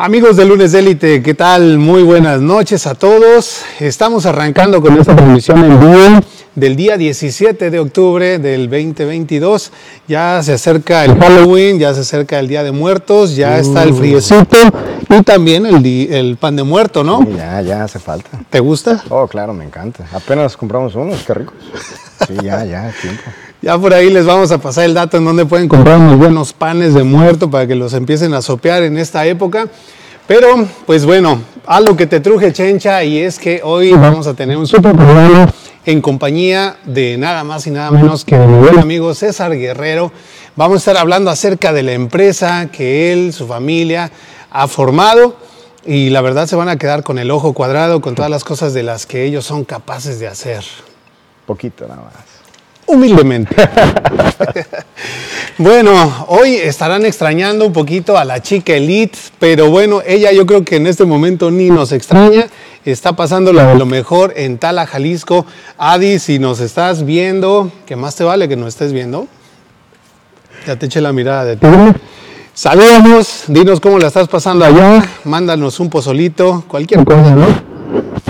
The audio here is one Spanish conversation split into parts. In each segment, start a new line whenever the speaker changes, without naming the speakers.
Amigos de Lunes Élite, ¿qué tal? Muy buenas noches a todos. Estamos arrancando con esta transmisión en vivo del día 17 de octubre del 2022. Ya se acerca el Halloween, ya se acerca el Día de Muertos, ya está el friecito y también el, pan de muerto, ¿no?
Sí, ya, ya hace falta.
¿Te gusta?
Oh, claro, me encanta. Apenas compramos unos, qué ricos. Sí, ya, ya, tiempo.
Ya por ahí les vamos a pasar el dato en donde pueden comprar unos buenos panes de muerto para que los empiecen a sopear en esta época. Pero, pues bueno, algo que te truje, Chencha, y es que hoy vamos a tener un super programa en compañía de nada más y nada menos que de mi buen amigo César Guerrero. Vamos a estar hablando acerca de la empresa que él, su familia, ha formado. Y la verdad se van a quedar con el ojo cuadrado con todas las cosas de las que ellos son capaces de hacer.
Poquito nada más.
Humildemente. bueno, hoy estarán extrañando un poquito a la chica Elite, pero bueno, ella yo creo que en este momento ni nos extraña. Está pasando lo, mejor en Tala, Jalisco. Adi, si nos estás viendo, que más te vale que nos estés viendo. Ya te eché la mirada de ti. Saludamos, dinos cómo la estás pasando allá, mándanos un pozolito, cualquier cosa, ¿no?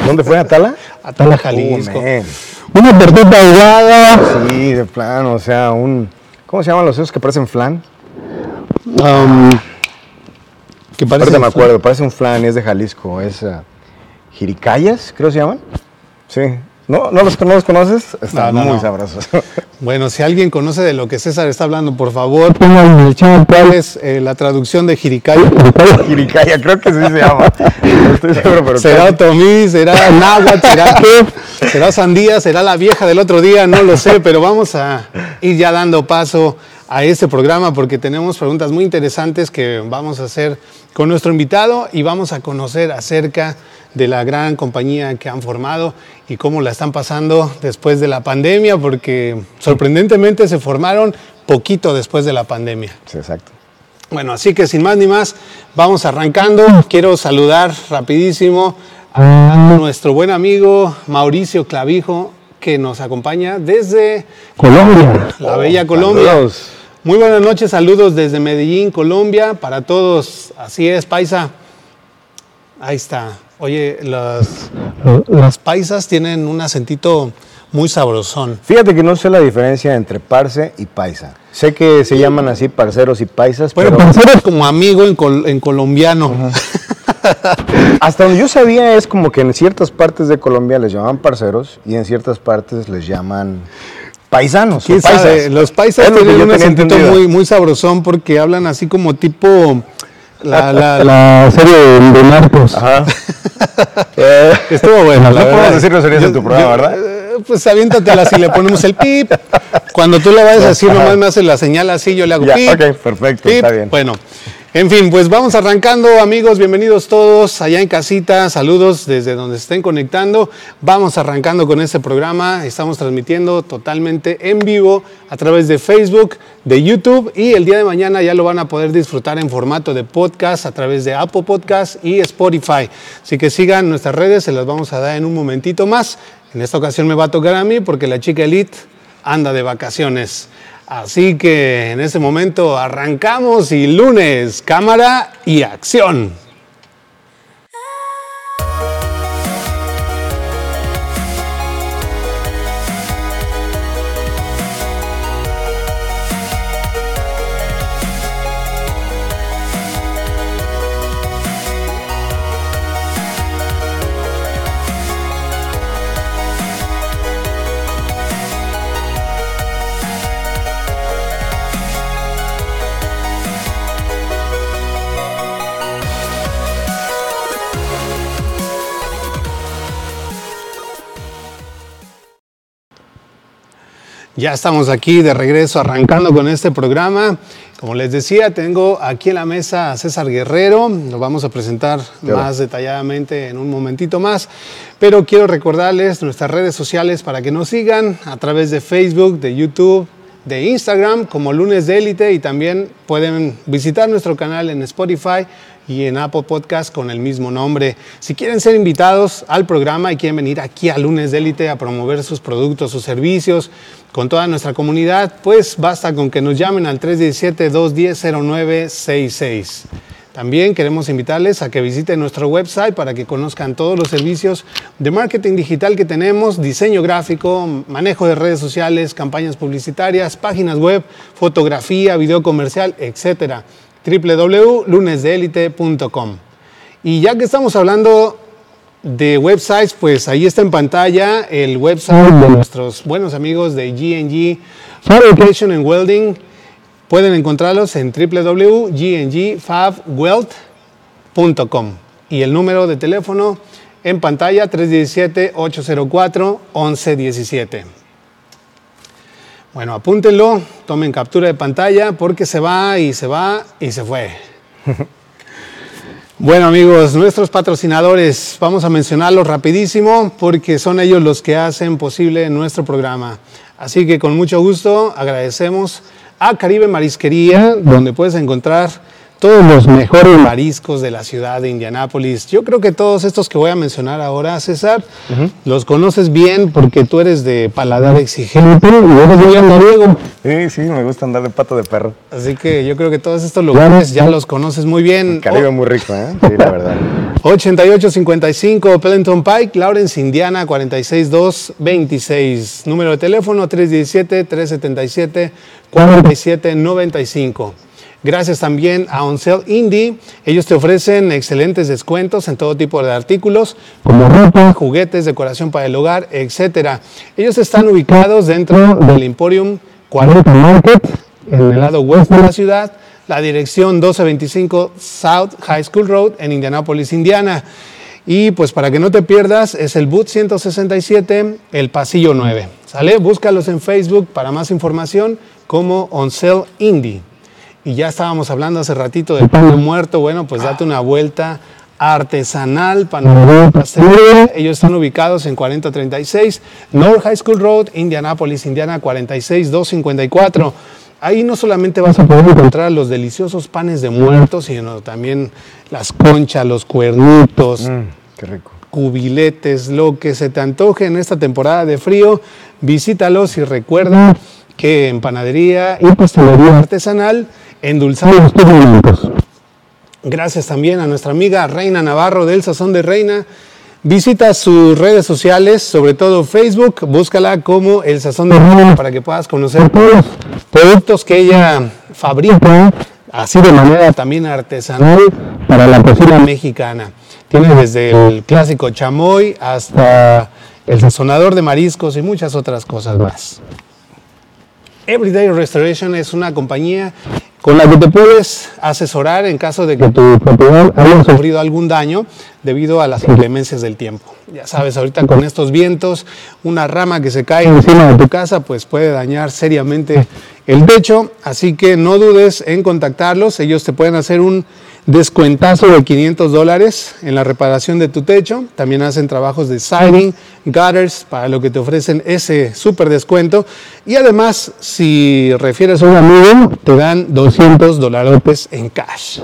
¿Dónde fue Atala?
A Tala, Jalisco.
Oh.
Una tortita ahogada,
Sí, de plano, o sea, un... ¿Cómo se llaman los esos que parecen flan?
Um, que parece
me acuerdo, parece un flan, es de Jalisco, es... ah, jiricayas, creo que se llaman. Sí. ¿No, no, los, no los conoces? Están
No, no,
muy
no.
sabrosos.
Bueno, si alguien conoce de lo que César está hablando, por favor, pongan en el chat cuál es eh, la traducción de Jiricaya.
Jiricaya, creo que sí se llama. No estoy seguro, pero
¿Será otomí? ¿Será náhuatl? ¿Será qué? ¿Será sandía? ¿Será la vieja del otro día? No lo sé, pero vamos a ir ya dando paso a este programa porque tenemos preguntas muy interesantes que vamos a hacer con nuestro invitado y vamos a conocer acerca de la gran compañía que han formado y cómo la están pasando después de la pandemia, porque sorprendentemente se formaron poquito después de la pandemia.
Sí, exacto.
Bueno, así que sin más ni más, vamos arrancando. Quiero saludar rapidísimo a nuestro buen amigo Mauricio Clavijo, que nos acompaña desde Colombia, la bella Colombia.
Saludos.
Muy buenas noches, saludos desde Medellín, Colombia, para todos. Así es, paisa. Ahí está. Oye, las, las paisas tienen un acentito muy sabrosón.
Fíjate que no sé la diferencia entre parce y paisa. Sé que se llaman así parceros y paisas,
Bueno,
pero
parceros como amigo en, col- en colombiano.
hasta donde yo sabía es como que en ciertas partes de Colombia les llaman parceros y en ciertas partes les llaman paisanos.
¿Quién
o paisas.
sabe? Los paisas tienen un acentito muy, muy sabrosón porque hablan así como tipo la, la- la serie de, narcos.
Ajá. Eh,
Estuvo bueno, la
No podemos decir groserías en tu programa,
yo-
¿verdad?
eh, Pues aviéntatela si le ponemos el pip. Cuando tú le vayas a decir, nomás me haces la señal así, yo le hago
Ya,
pip.
ok, perfecto,
pip.
está bien.
Bueno, en fin, pues vamos arrancando, amigos. Bienvenidos todos allá en casita. Saludos desde donde estén conectando. Vamos arrancando con este programa. Estamos transmitiendo totalmente en vivo a través de Facebook, de YouTube y el día de mañana ya lo van a poder disfrutar en formato de podcast a través de Apple Podcast y Spotify. Así que sigan nuestras redes, se las vamos a dar en un momentito más. En esta ocasión me va a tocar a mí porque la chica Elite anda de vacaciones. Así que en este momento arrancamos y lunes, cámara y acción. Ya estamos aquí de regreso arrancando con este programa. Como les decía, tengo aquí en la mesa a César Guerrero. Lo vamos a presentar
Claro.
más detalladamente en un momentito más. Pero quiero recordarles nuestras redes sociales para que nos sigan a través de Facebook, de YouTube, de Instagram como Lunes de Élite y también pueden visitar nuestro canal en Spotify y en Apple Podcast con el mismo nombre. Si quieren ser invitados al programa y quieren venir aquí a Lunes de Élite a promover sus productos, sus servicios con toda nuestra comunidad, pues basta con que nos llamen al 317-210-0966. También queremos invitarles a que visiten nuestro website para que conozcan todos los servicios de marketing digital que tenemos, diseño gráfico, manejo de redes sociales, campañas publicitarias, páginas web, fotografía, video comercial, etc. www.lunesdeelite.com. Y ya que estamos hablando de websites, pues ahí está en pantalla el website de nuestros buenos amigos de GNG Fabrication and Welding Pueden encontrarlos en www.gnggfabwelt.com y el número de teléfono en pantalla 317-804-1117. Bueno, apúntenlo, tomen captura de pantalla porque se va y se va y se fue. Bueno amigos, nuestros patrocinadores, vamos a mencionarlos rapidísimo porque son ellos los que hacen posible nuestro programa. Así que con mucho gusto agradecemos a Caribe Marisquería, donde puedes encontrar todos los mejores mariscos de la ciudad de Indianápolis. Yo creo que todos estos que voy a mencionar ahora, César, los conoces bien porque tú eres de paladar exigente y eres muy andariego.
Sí, sí, me gusta andar de pato de perro.
Así que yo creo que todos estos lugares ya los conoces muy bien.
Caribe muy rico, ¿eh? Sí, la verdad.
8855 Pellenton Pike, Lawrence, Indiana 46226. Número de teléfono 317 377 4795. Gracias también a Oncel Indie. Ellos te ofrecen excelentes descuentos en todo tipo de artículos, como ropa, juguetes, decoración para el hogar, etc. Ellos están ubicados dentro del Emporium 40 Market, en el lado oeste de la ciudad, la dirección 1225 South High School Road en Indianapolis, Indiana. Y pues para que no te pierdas, es el Boot 167, el pasillo 9. ¿Sale? Búscalos en Facebook para más información como Oncel Indie. Y ya estábamos hablando hace ratito del pan de muerto. Bueno, pues date una vuelta artesanal, panorama Ellos están ubicados en 4036 North High School Road, Indianapolis, Indiana 46254. Ahí no solamente vas a poder encontrar los deliciosos panes de muerto, sino también las conchas, los cuernitos,
Mm, qué rico.
cubiletes, lo que se te antoje en esta temporada de frío. Visítalos y recuerda que en panadería y pastelería artesanal endulzamos tus momentos. Gracias también a nuestra amiga Reina Navarro del Sazón de Reina. Visita sus redes sociales, sobre todo Facebook, búscala como El Sazón de Reina para que puedas conocer todos los productos que ella fabrica, así de manera también artesanal para la cocina mexicana. Tiene desde el clásico chamoy hasta el sazonador de mariscos y muchas otras cosas más. Everyday Restoration es una compañía con la que te puedes asesorar en caso de que tu propiedad haya sufrido algún daño debido a las inclemencias del tiempo. Ya sabes, ahorita con estos vientos, una rama que se cae encima de tu casa pues puede dañar seriamente el techo, así que no dudes en contactarlos, ellos te pueden hacer un descuentazo de 500 dólares en la reparación de tu techo. También hacen trabajos de siding, gutters, para lo que te ofrecen ese súper descuento. Y además, si refieres a un amigo, te dan 200 dólares en cash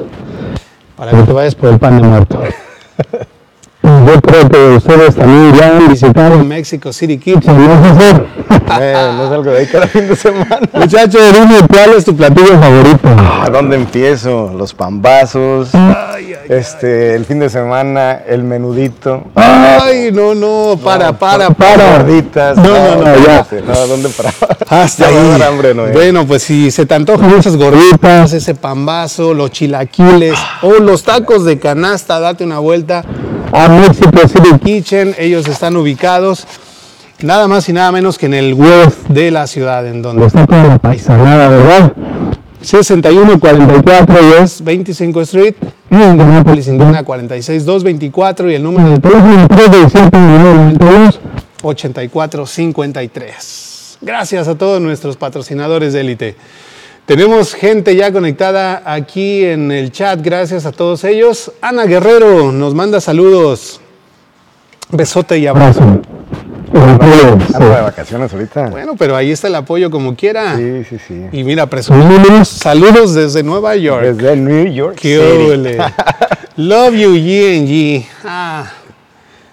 para que te vayas por el pan de muerto. Yo creo que ustedes también ya han visitado Mexico City Kitchen, ¿no?
Eh, no salgo de ahí cada fin de semana.
Muchacho, dime cuál es tu platillo favorito.
¿A dónde empiezo? Los pambazos.
Ay, ay,
Este, el fin de semana, el menudito.
Ay, no, no, para, para, para.
Gorditas.
No, no, no, ya.
No, ¿dónde para?
Hasta
Ya
ahí.
dar hambre, Noé.
Bueno, pues si se te antojan esas gorditas, ese pambazo, los chilaquiles o los tacos de canasta, date una vuelta a Mexico City Kitchen. Ellos están ubicados nada más y nada menos que en el west de la ciudad, en donde está toda la paisanada, ¿verdad? 6144 West 25 Street, en Indianapolis, Indiana 46224 y el número de teléfono 317 8453. Gracias a todos nuestros patrocinadores de élite. Tenemos gente ya conectada aquí en el chat, gracias a todos ellos. Ana Guerrero nos manda saludos. Besote y abrazo.
De vacaciones ahorita.
Bueno, pero ahí está el apoyo como quiera.
Sí, sí, sí.
Y mira, presumimos saludos desde Nueva York.
Desde New York
¡Qué ole! Love you, G&G. Ah,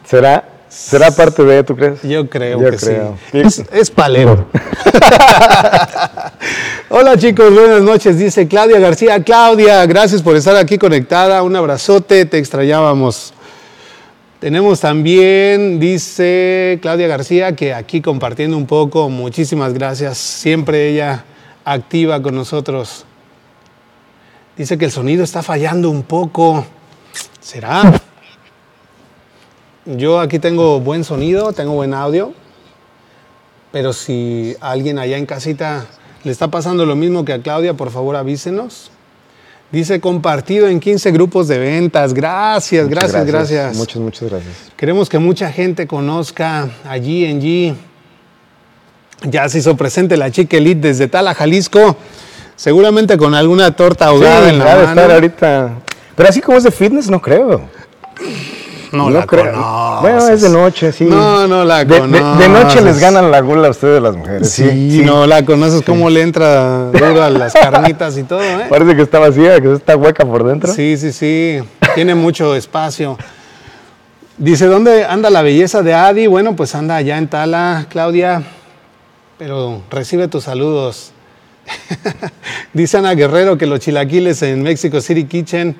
¿Será ¿Será parte de, tú crees?
Yo creo
Yo
que
creo.
sí. Es, es palero. Hola chicos, buenas noches, dice Claudia García. Claudia, gracias por estar aquí conectada. Un abrazote, te extrañábamos. Tenemos también, dice Claudia García, que aquí compartiendo un poco, muchísimas gracias. Siempre ella activa con nosotros. Dice que el sonido está fallando un poco. ¿Será? Yo aquí tengo buen sonido, tengo buen audio, pero si alguien allá en casita le está pasando lo mismo que a Claudia, por favor avísenos. Dice compartido en 15 grupos de ventas. Gracias,
Muchas
gracias, gracias.
Muchas, muchas gracias.
Queremos que mucha gente conozca allí en G. Ya se hizo presente la chica elite desde Tala, Jalisco. Seguramente con alguna torta ahogada
Sí,
en la mano.
estar ahorita. Pero así como es de fitness, no creo.
No, la conoces.
Bueno, es de noche, sí.
No, no la
de, de- de noche les ganan la gula a ustedes las mujeres.
Sí,
Sí,
no la conoces cómo le entra duro a las carnitas y todo, ¿eh?
Parece que está vacía, que está hueca por dentro.
Sí, sí, sí. Tiene mucho espacio. Dice, ¿dónde anda la belleza de Adi? Bueno, pues anda allá en Tala, Claudia. Pero recibe tus saludos. Dice Ana Guerrero que los chilaquiles en Mexico City Kitchen.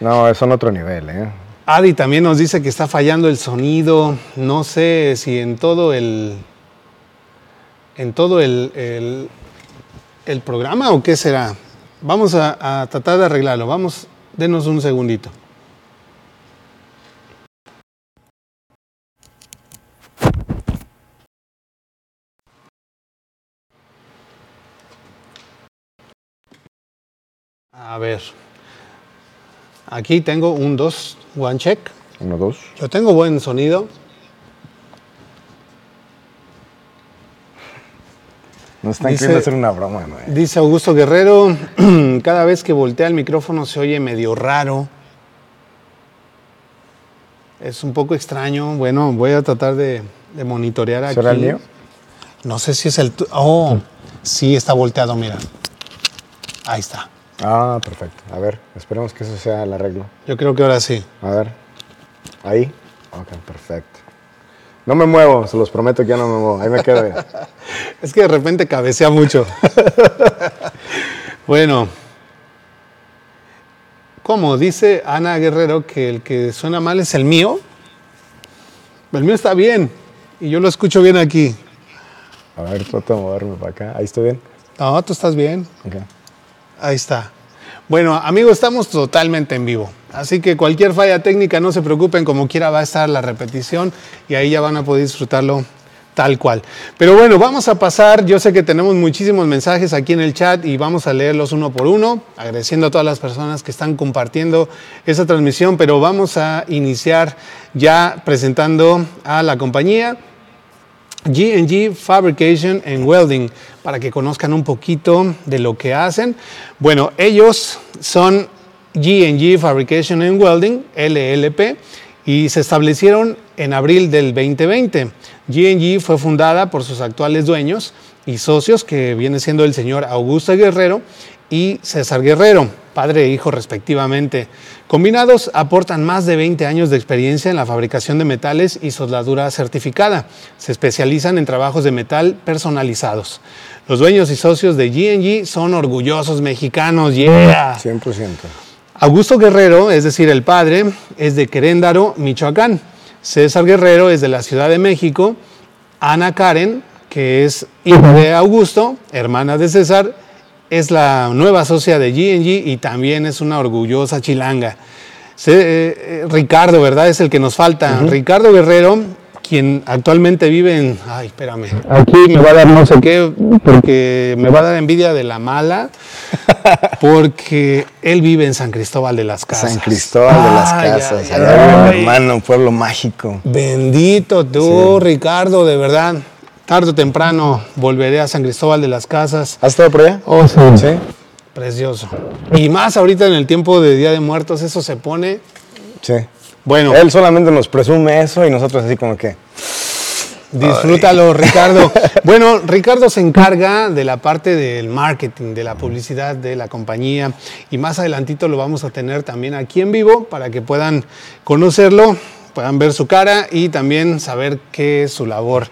No, son otro nivel, ¿eh?
Adi también nos dice que está fallando el sonido. No sé si en todo el. En todo el, el, programa o qué será. Vamos a, a tratar de arreglarlo. Vamos, denos un segundito. A ver. Aquí tengo un 2, one check.
Uno, dos.
Yo tengo buen sonido.
Nos están
Dice-
queriendo hacer una broma, ¿no?
Dice Augusto Guerrero, cada vez que voltea el micrófono se oye medio raro. Es un poco extraño. Bueno, voy a tratar de, de monitorear aquí.
¿Será el mío?
No sé si es el... Oh, sí, está volteado, mira. Ahí está.
Ah, perfecto. A ver, esperemos que eso sea el arreglo.
Yo creo que ahora sí.
A ver. Ahí. Ok, perfecto. No me muevo, se los prometo que ya no me muevo. Ahí me quedo.
Es que de repente cabecea mucho. bueno. ¿Cómo? Dice Ana Guerrero que el que suena mal es el mío. El mío está bien. Y yo lo escucho bien aquí.
A ver, trato de moverme para acá. Ahí estoy bien.
No, tú estás bien.
Ok.
Ahí está. Bueno, amigos, estamos totalmente en vivo. Así que cualquier falla técnica, no se preocupen, como quiera va a estar la repetición y ahí ya van a poder disfrutarlo tal cual. Pero bueno, vamos a pasar, yo sé que tenemos muchísimos mensajes aquí en el chat y vamos a leerlos uno por uno, agradeciendo a todas las personas que están compartiendo esa transmisión, pero vamos a iniciar ya presentando a la compañía. G&G Fabrication and Welding para que conozcan un poquito de lo que hacen. Bueno, ellos son G&G Fabrication and Welding, LLP, y se establecieron en abril del 2020. G&G fue fundada por sus actuales dueños y socios, que viene siendo el señor Augusto Guerrero y César Guerrero, padre e hijo respectivamente. Combinados aportan más de 20 años de experiencia en la fabricación de metales y soldadura certificada. Se especializan en trabajos de metal personalizados. Los dueños y socios de G&G son orgullosos mexicanos. Yeah.
100%.
Augusto Guerrero, es decir, el padre, es de Queréndaro, Michoacán. César Guerrero es de la Ciudad de México. Ana Karen, que es hija de Augusto, hermana de César, es la nueva socia de G&G y también es una orgullosa chilanga. Se- eh, eh, Ricardo, ¿verdad? Es el que nos falta. Ricardo Guerrero, quien actualmente vive en... Ay, espérame. Aquí me va a dar no sé qué, porque me va a dar envidia de la mala, porque él vive en San Cristóbal de las Casas.
San Cristóbal de las Casas. allá vive mi
ay.
hermano, un pueblo mágico.
Bendito tú, Ricardo, de verdad. Tarde o temprano volveré a San Cristóbal de las Casas.
¿Has estado por allá?
Oh, sí.
Sí.
Precioso. Y más ahorita en el tiempo de Día de Muertos, eso se pone.
Sí.
Bueno,
Él solamente nos presume eso y nosotros así como que...
disfrútalo, Ricardo. Bueno, Ricardo se encarga de la parte del marketing, de la publicidad de la compañía. Y más adelantito lo vamos a tener también aquí en vivo para que puedan conocerlo. puedan ver su cara y también saber qué es su labor,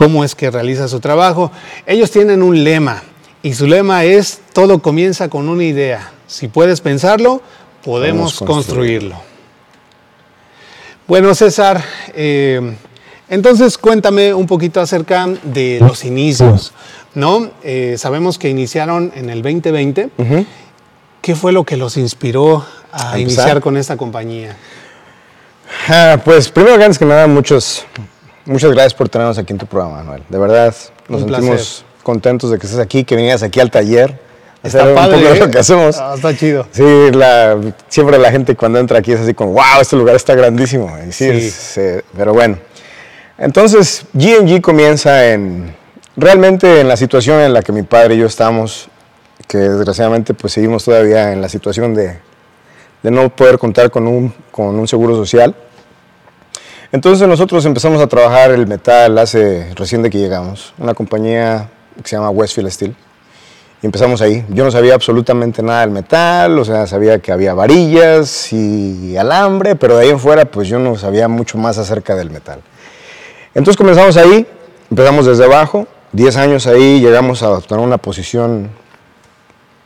cómo es que realiza su trabajo. Ellos tienen un lema y su lema es todo comienza con una idea. Si puedes pensarlo, podemos, construirlo. Bueno, César, eh, entonces cuéntame un poquito acerca de los inicios, ¿no? Eh, sabemos que iniciaron en el 2020. ¿Qué fue lo que los inspiró a,
A empezar.
iniciar con esta compañía?
Ah, pues primero antes que nada, muchos, muchas gracias por tenernos aquí en tu programa, Manuel. De verdad, nos
Un
sentimos
placer.
contentos de que estés aquí, que vinieras aquí al taller.
Está
hacer
padre,
un poco de
¿eh?
lo que hacemos.
Ah, está chido.
Sí, la, siempre la gente cuando entra aquí es así como, wow, este lugar está grandísimo. Y sí,
Sí.
es, eh, pero bueno. Entonces, G&G comienza en, realmente en la situación en la que mi padre y yo estamos, que desgraciadamente pues seguimos todavía en la situación de, de no poder contar con un, con un seguro social. Entonces nosotros empezamos a trabajar el metal hace recién de que llegamos, una compañía que se llama Westfield Steel. Y empezamos ahí. Yo no sabía absolutamente nada del metal, o sea, sabía que había varillas y alambre, pero de ahí en fuera, pues yo no sabía mucho más acerca del metal. Entonces comenzamos ahí, empezamos desde abajo, 10 años ahí, llegamos a obtener una posición,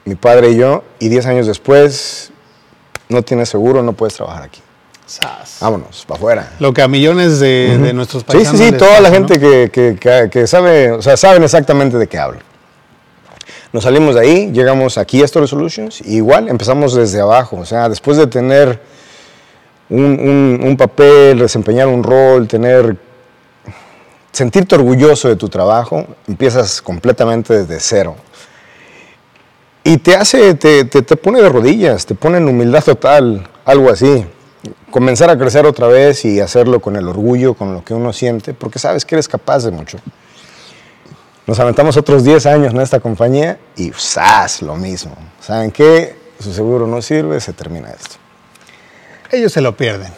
mi padre y yo, y 10 años después, no tienes seguro, no puedes trabajar aquí.
Sas.
Vámonos, para afuera.
Lo que a millones de, de nuestros
Sí,
paisanos
sí, sí,
les
toda la gente que, que- que- que sabe, o sea, saben exactamente de qué hablo. Nos salimos de ahí, llegamos aquí a Store Solutions, y igual empezamos desde abajo, o sea, después de tener un, un- un papel, desempeñar un rol, tener, sentirte orgulloso de tu trabajo, empiezas completamente desde cero. Y te hace, te, te, te pone de rodillas, te pone en humildad total, algo así. Comenzar a crecer otra vez y hacerlo con el orgullo, con lo que uno siente, porque sabes que eres capaz de mucho. Nos aventamos otros 10 años en esta compañía y ¡zas! lo mismo. ¿Saben qué? Su seguro no sirve, se termina esto.
Ellos se lo pierden.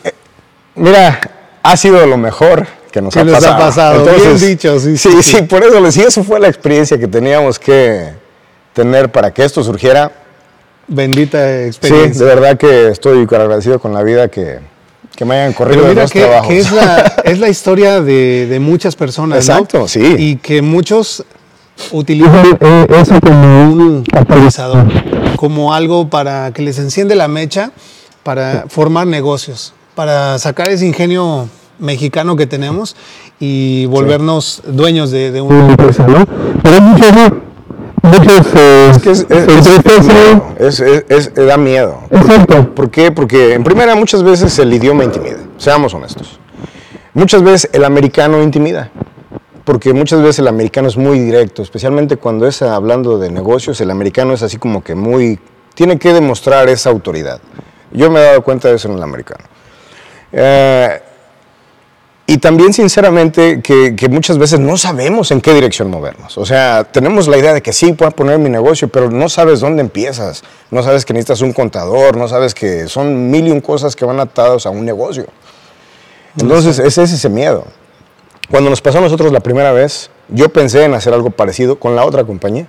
Mira, ha sido lo mejor que nos
Que
ha
les ha
pasado.
pasado. Bien dicho, sí, sí,
sí,
sí.
sí, por eso les eso fue la experiencia que teníamos que tener para que esto surgiera.
Bendita
Sí, de
experiencia.
verdad que estoy agradecido con la vida que, que me hayan corrido
Pero
de
mira
dos
que,
trabajos.
que es, la, es la historia de, de muchas personas, ¿no?
Exacto, sí.
Y que muchos utilizan eso como un catalizador, como algo para que les enciende la mecha para formar negocios, para sacar ese ingenio mexicano que tenemos y volvernos dueños de, de una empresa, ¿no? Pero hay muchos, muchos
Es que es, es- es- es- es- es- da miedo.
Exacto.
¿Por qué? Porque en primera muchas veces el idioma intimida, seamos honestos. Muchas veces el americano intimida, porque muchas veces el americano es muy directo, especialmente cuando es hablando de negocios, el americano es así como que muy, tiene que demostrar esa autoridad. Yo me he dado cuenta de eso en el americano. Eh, y también, sinceramente, que, que muchas veces no sabemos en qué dirección movernos. O sea, tenemos la idea de que sí, puedo poner mi negocio, pero no sabes dónde empiezas. No sabes que necesitas un contador, no sabes que son mil y un cosas que van atados a un negocio. Entonces, ese es ese miedo. Cuando nos pasó a nosotros la primera vez, yo pensé en hacer algo parecido con la otra compañía,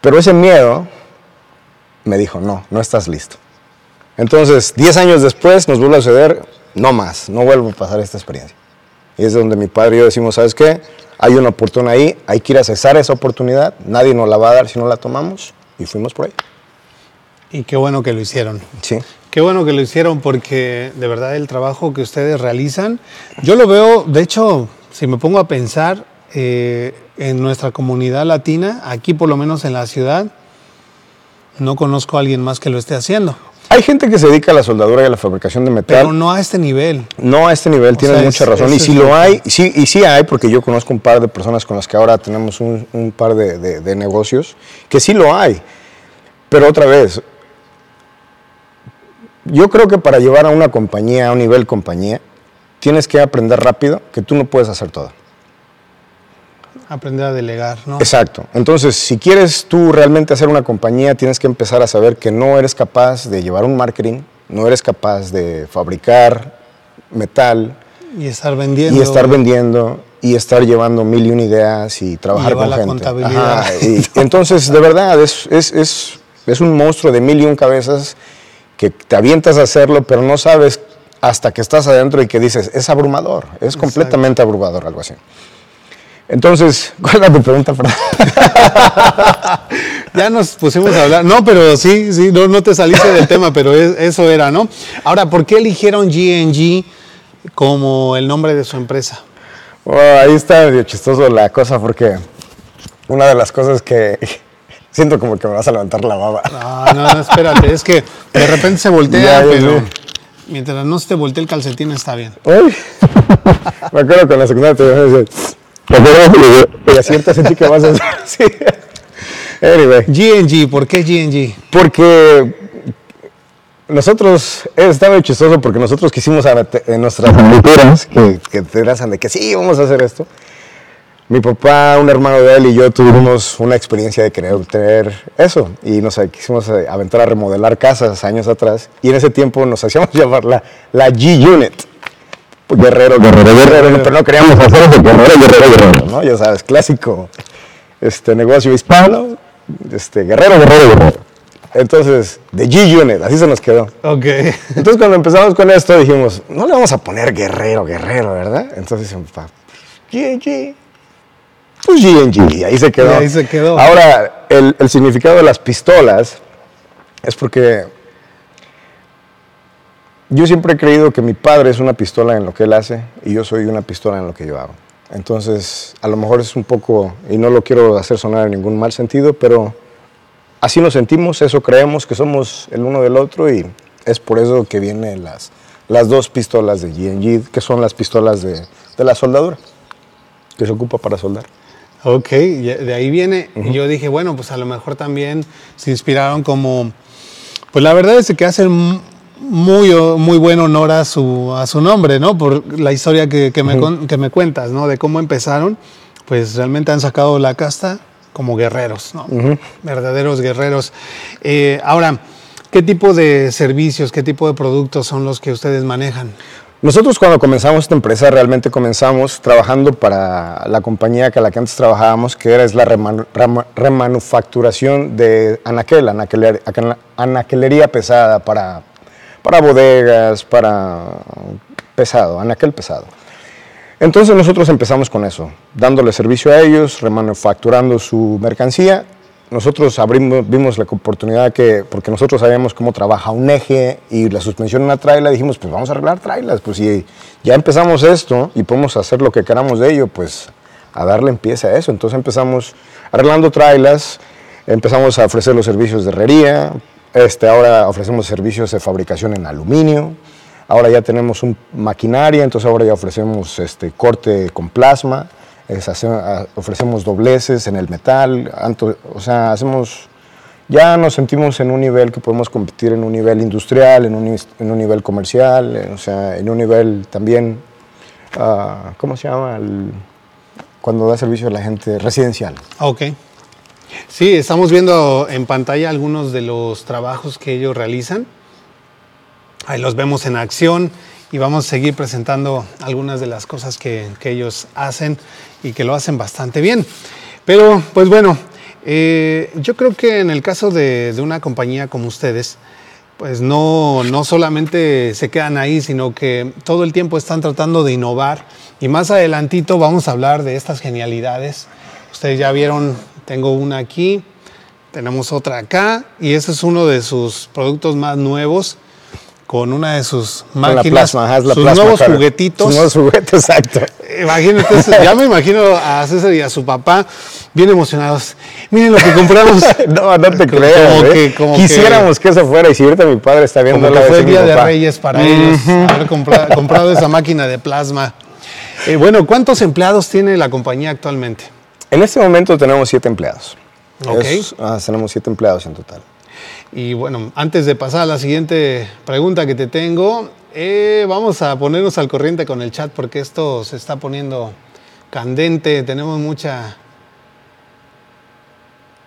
pero ese miedo me dijo, no, no estás listo. Entonces, 10 años después nos vuelve a suceder, no más, no vuelvo a pasar esta experiencia. Y es donde mi padre y yo decimos, ¿sabes qué? Hay una oportunidad ahí, hay que ir a cesar esa oportunidad, nadie nos la va a dar si no la tomamos, y fuimos por ahí.
Y qué bueno que lo hicieron.
Sí.
Qué bueno que lo hicieron porque de verdad el trabajo que ustedes realizan, yo lo veo, de hecho, si me pongo a pensar eh, en nuestra comunidad latina, aquí por lo menos en la ciudad, no conozco a alguien más que lo esté haciendo,
Hay gente que se dedica a la soldadura y a la fabricación de metal.
pero no a este nivel.
No a este nivel,
O
tienes
sea,
mucha
es-
razón. Y si lo hay, sí, y sí hay, porque yo conozco un par de personas con las que ahora tenemos un, un par de, de- de negocios, que sí lo hay. Pero otra vez, yo creo que para llevar a una compañía a un nivel compañía, tienes que aprender rápido que tú no puedes hacer todo.
Aprender a delegar, ¿no?
Exacto. Entonces, si quieres tú realmente hacer una compañía, tienes que empezar a saber que no eres capaz de llevar un marketing, no eres capaz de fabricar metal,
Y estar vendiendo.
y estar vendiendo y estar llevando mil y una ideas y trabajar con
la
gente.
contabilidad.
Ajá, y entonces, de verdad, es, es, es, es un monstruo de mil y un cabezas que te avientas a hacerlo, pero no sabes hasta que estás adentro y que dices, es abrumador, es completamente abrumador, algo así. Entonces, ¿cuál era tu pregunta, Fernando?
ya nos pusimos a hablar. No, pero sí, sí, no, no te saliste del tema, pero eso era, ¿no? Ahora, ¿por qué eligieron GNG como el nombre de su empresa?
ahí está medio chistoso la cosa porque una de las cosas que siento como que me vas a levantar la baba.
No, no, espérate, es que de repente se voltea, pero mientras no se te voltee el calcetín está bien.
me acuerdo con la secundaria te y acierta sentí que vas a hacer. sí.
Anyway. GNG, ¿por qué GNG?
Porque nosotros, estaba chistoso porque nosotros quisimos en nuestras aventuras que, que te de que sí, vamos a hacer esto. Mi papá, un hermano de él y yo tuvimos una experiencia de querer tener eso y nos quisimos eh, aventar a remodelar casas años atrás y en ese tiempo nos hacíamos llamar la, la G-Unit. Guerrero, guerrero, guerrero, pero no queríamos hacer eso, guerrero, guerrero, guerrero, ¿no? Ya sabes, clásico este, negocio hispano, este, guerrero, guerrero, guerrero. Entonces, de G-Unit, así se nos quedó.
Ok.
Entonces, cuando empezamos con esto, dijimos, no le vamos a poner guerrero, guerrero, ¿verdad? Entonces, G&G. Pues G&G, ahí se quedó.
ahí se quedó.
Ahora, el, el significado de las pistolas es porque yo siempre he creído que mi padre es una pistola en lo que él hace y yo soy una pistola en lo que yo hago. Entonces, a lo mejor es un poco, y no lo quiero hacer sonar en ningún mal sentido, pero así nos sentimos, eso creemos que somos el uno del otro y es por eso que vienen las, las dos pistolas de GNG, que son las pistolas de, de, la soldadura, que se ocupa para soldar.
Ok, de ahí viene. y Yo dije, bueno, pues a lo mejor también se inspiraron como, pues la verdad es que hacen muy, muy buen honor a su, a su nombre, ¿no? Por la historia que, que, me, que me cuentas, ¿no? De cómo empezaron, pues realmente han sacado la casta como guerreros, ¿no? Verdaderos guerreros. Eh, ahora, ¿qué tipo de servicios, qué tipo de productos son los que ustedes manejan?
Nosotros cuando comenzamos esta empresa realmente comenzamos trabajando para la compañía que a la que antes trabajábamos, que era es la remanufacturación de anaquel, anaquelería pesada para, para bodegas, para pesado, anaquel pesado. Entonces nosotros empezamos con eso, dándole servicio a ellos, remanufacturando su mercancía. Nosotros abrimos, vimos la oportunidad que, porque nosotros sabíamos cómo trabaja un eje y la suspensión en una traila, dijimos, pues vamos a arreglar trailas, pues si ya empezamos esto y podemos hacer lo que queramos de ello, pues a darle empieza a eso. Entonces empezamos arreglando trailas, empezamos a ofrecer los servicios de herrería, este, ahora ofrecemos servicios de fabricación en aluminio, Ahora ya tenemos un maquinaria, entonces ahora ya ofrecemos este, corte con plasma, ofrecemos dobleces en el metal, o sea, hacemos, ya nos sentimos en un nivel que podemos competir en un nivel industrial, en un, en un nivel comercial, eh, o sea, en un nivel también, uh, ¿cómo se llama? cuando da servicio a la gente residencial.
Ok. Sí, estamos viendo en pantalla algunos de los trabajos que ellos realizan. Ahí los vemos en acción y vamos a seguir presentando algunas de las cosas que, ellos hacen y que lo hacen bastante bien. Pero pues bueno, eh, yo creo que en el caso de, una compañía como ustedes, pues no, no solamente se quedan ahí, sino que todo el tiempo están tratando de innovar. Y más adelantito vamos a hablar de estas genialidades. Ustedes ya vieron, tengo una aquí, tenemos otra acá, y ese es uno de sus productos más nuevos con una de sus máquinas, sus nuevos juguetitos.
Sus nuevos juguetes, exacto.
Imagínate, ya me imagino a César y a su papá bien emocionados. Miren lo que compramos.
no, no te creo. ¿eh? Quisiéramos que, eso fuera. Y si ahorita mi padre está viendo
como que fue el día de Reyes para ellos haber comprado, esa máquina de plasma. Eh, bueno, ¿cuántos empleados tiene la compañía actualmente?
En este momento tenemos siete empleados. Ok. Ah, tenemos siete empleados en total.
Y bueno, antes de pasar a la siguiente pregunta que te tengo, eh, vamos a ponernos al corriente con el chat porque esto se está poniendo candente. Tenemos mucha,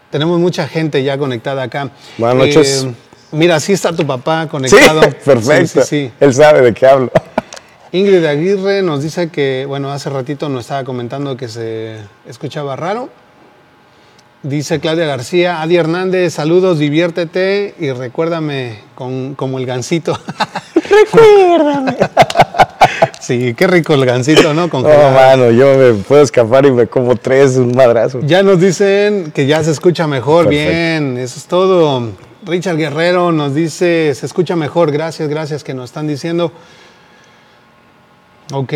tenemos mucha gente ya conectada acá.
Buenas noches. Eh,
mira, sí está tu papá conectado.
Sí, perfecto. Sí, Él sabe de qué hablo.
Ingrid Aguirre nos dice que, bueno, hace ratito nos estaba comentando que se escuchaba raro. Dice Claudia García, Adi Hernández, saludos, diviértete y recuérdame con, como el gancito.
Recuérdame.
Sí, qué rico el gancito, ¿no? Con
No, mano, yo me puedo escapar y me como tres, un madrazo.
Ya nos dicen que ya se escucha mejor,
Perfecto.
bien, eso es todo. Richard Guerrero nos dice, se escucha mejor, gracias, gracias que nos están diciendo. Ok.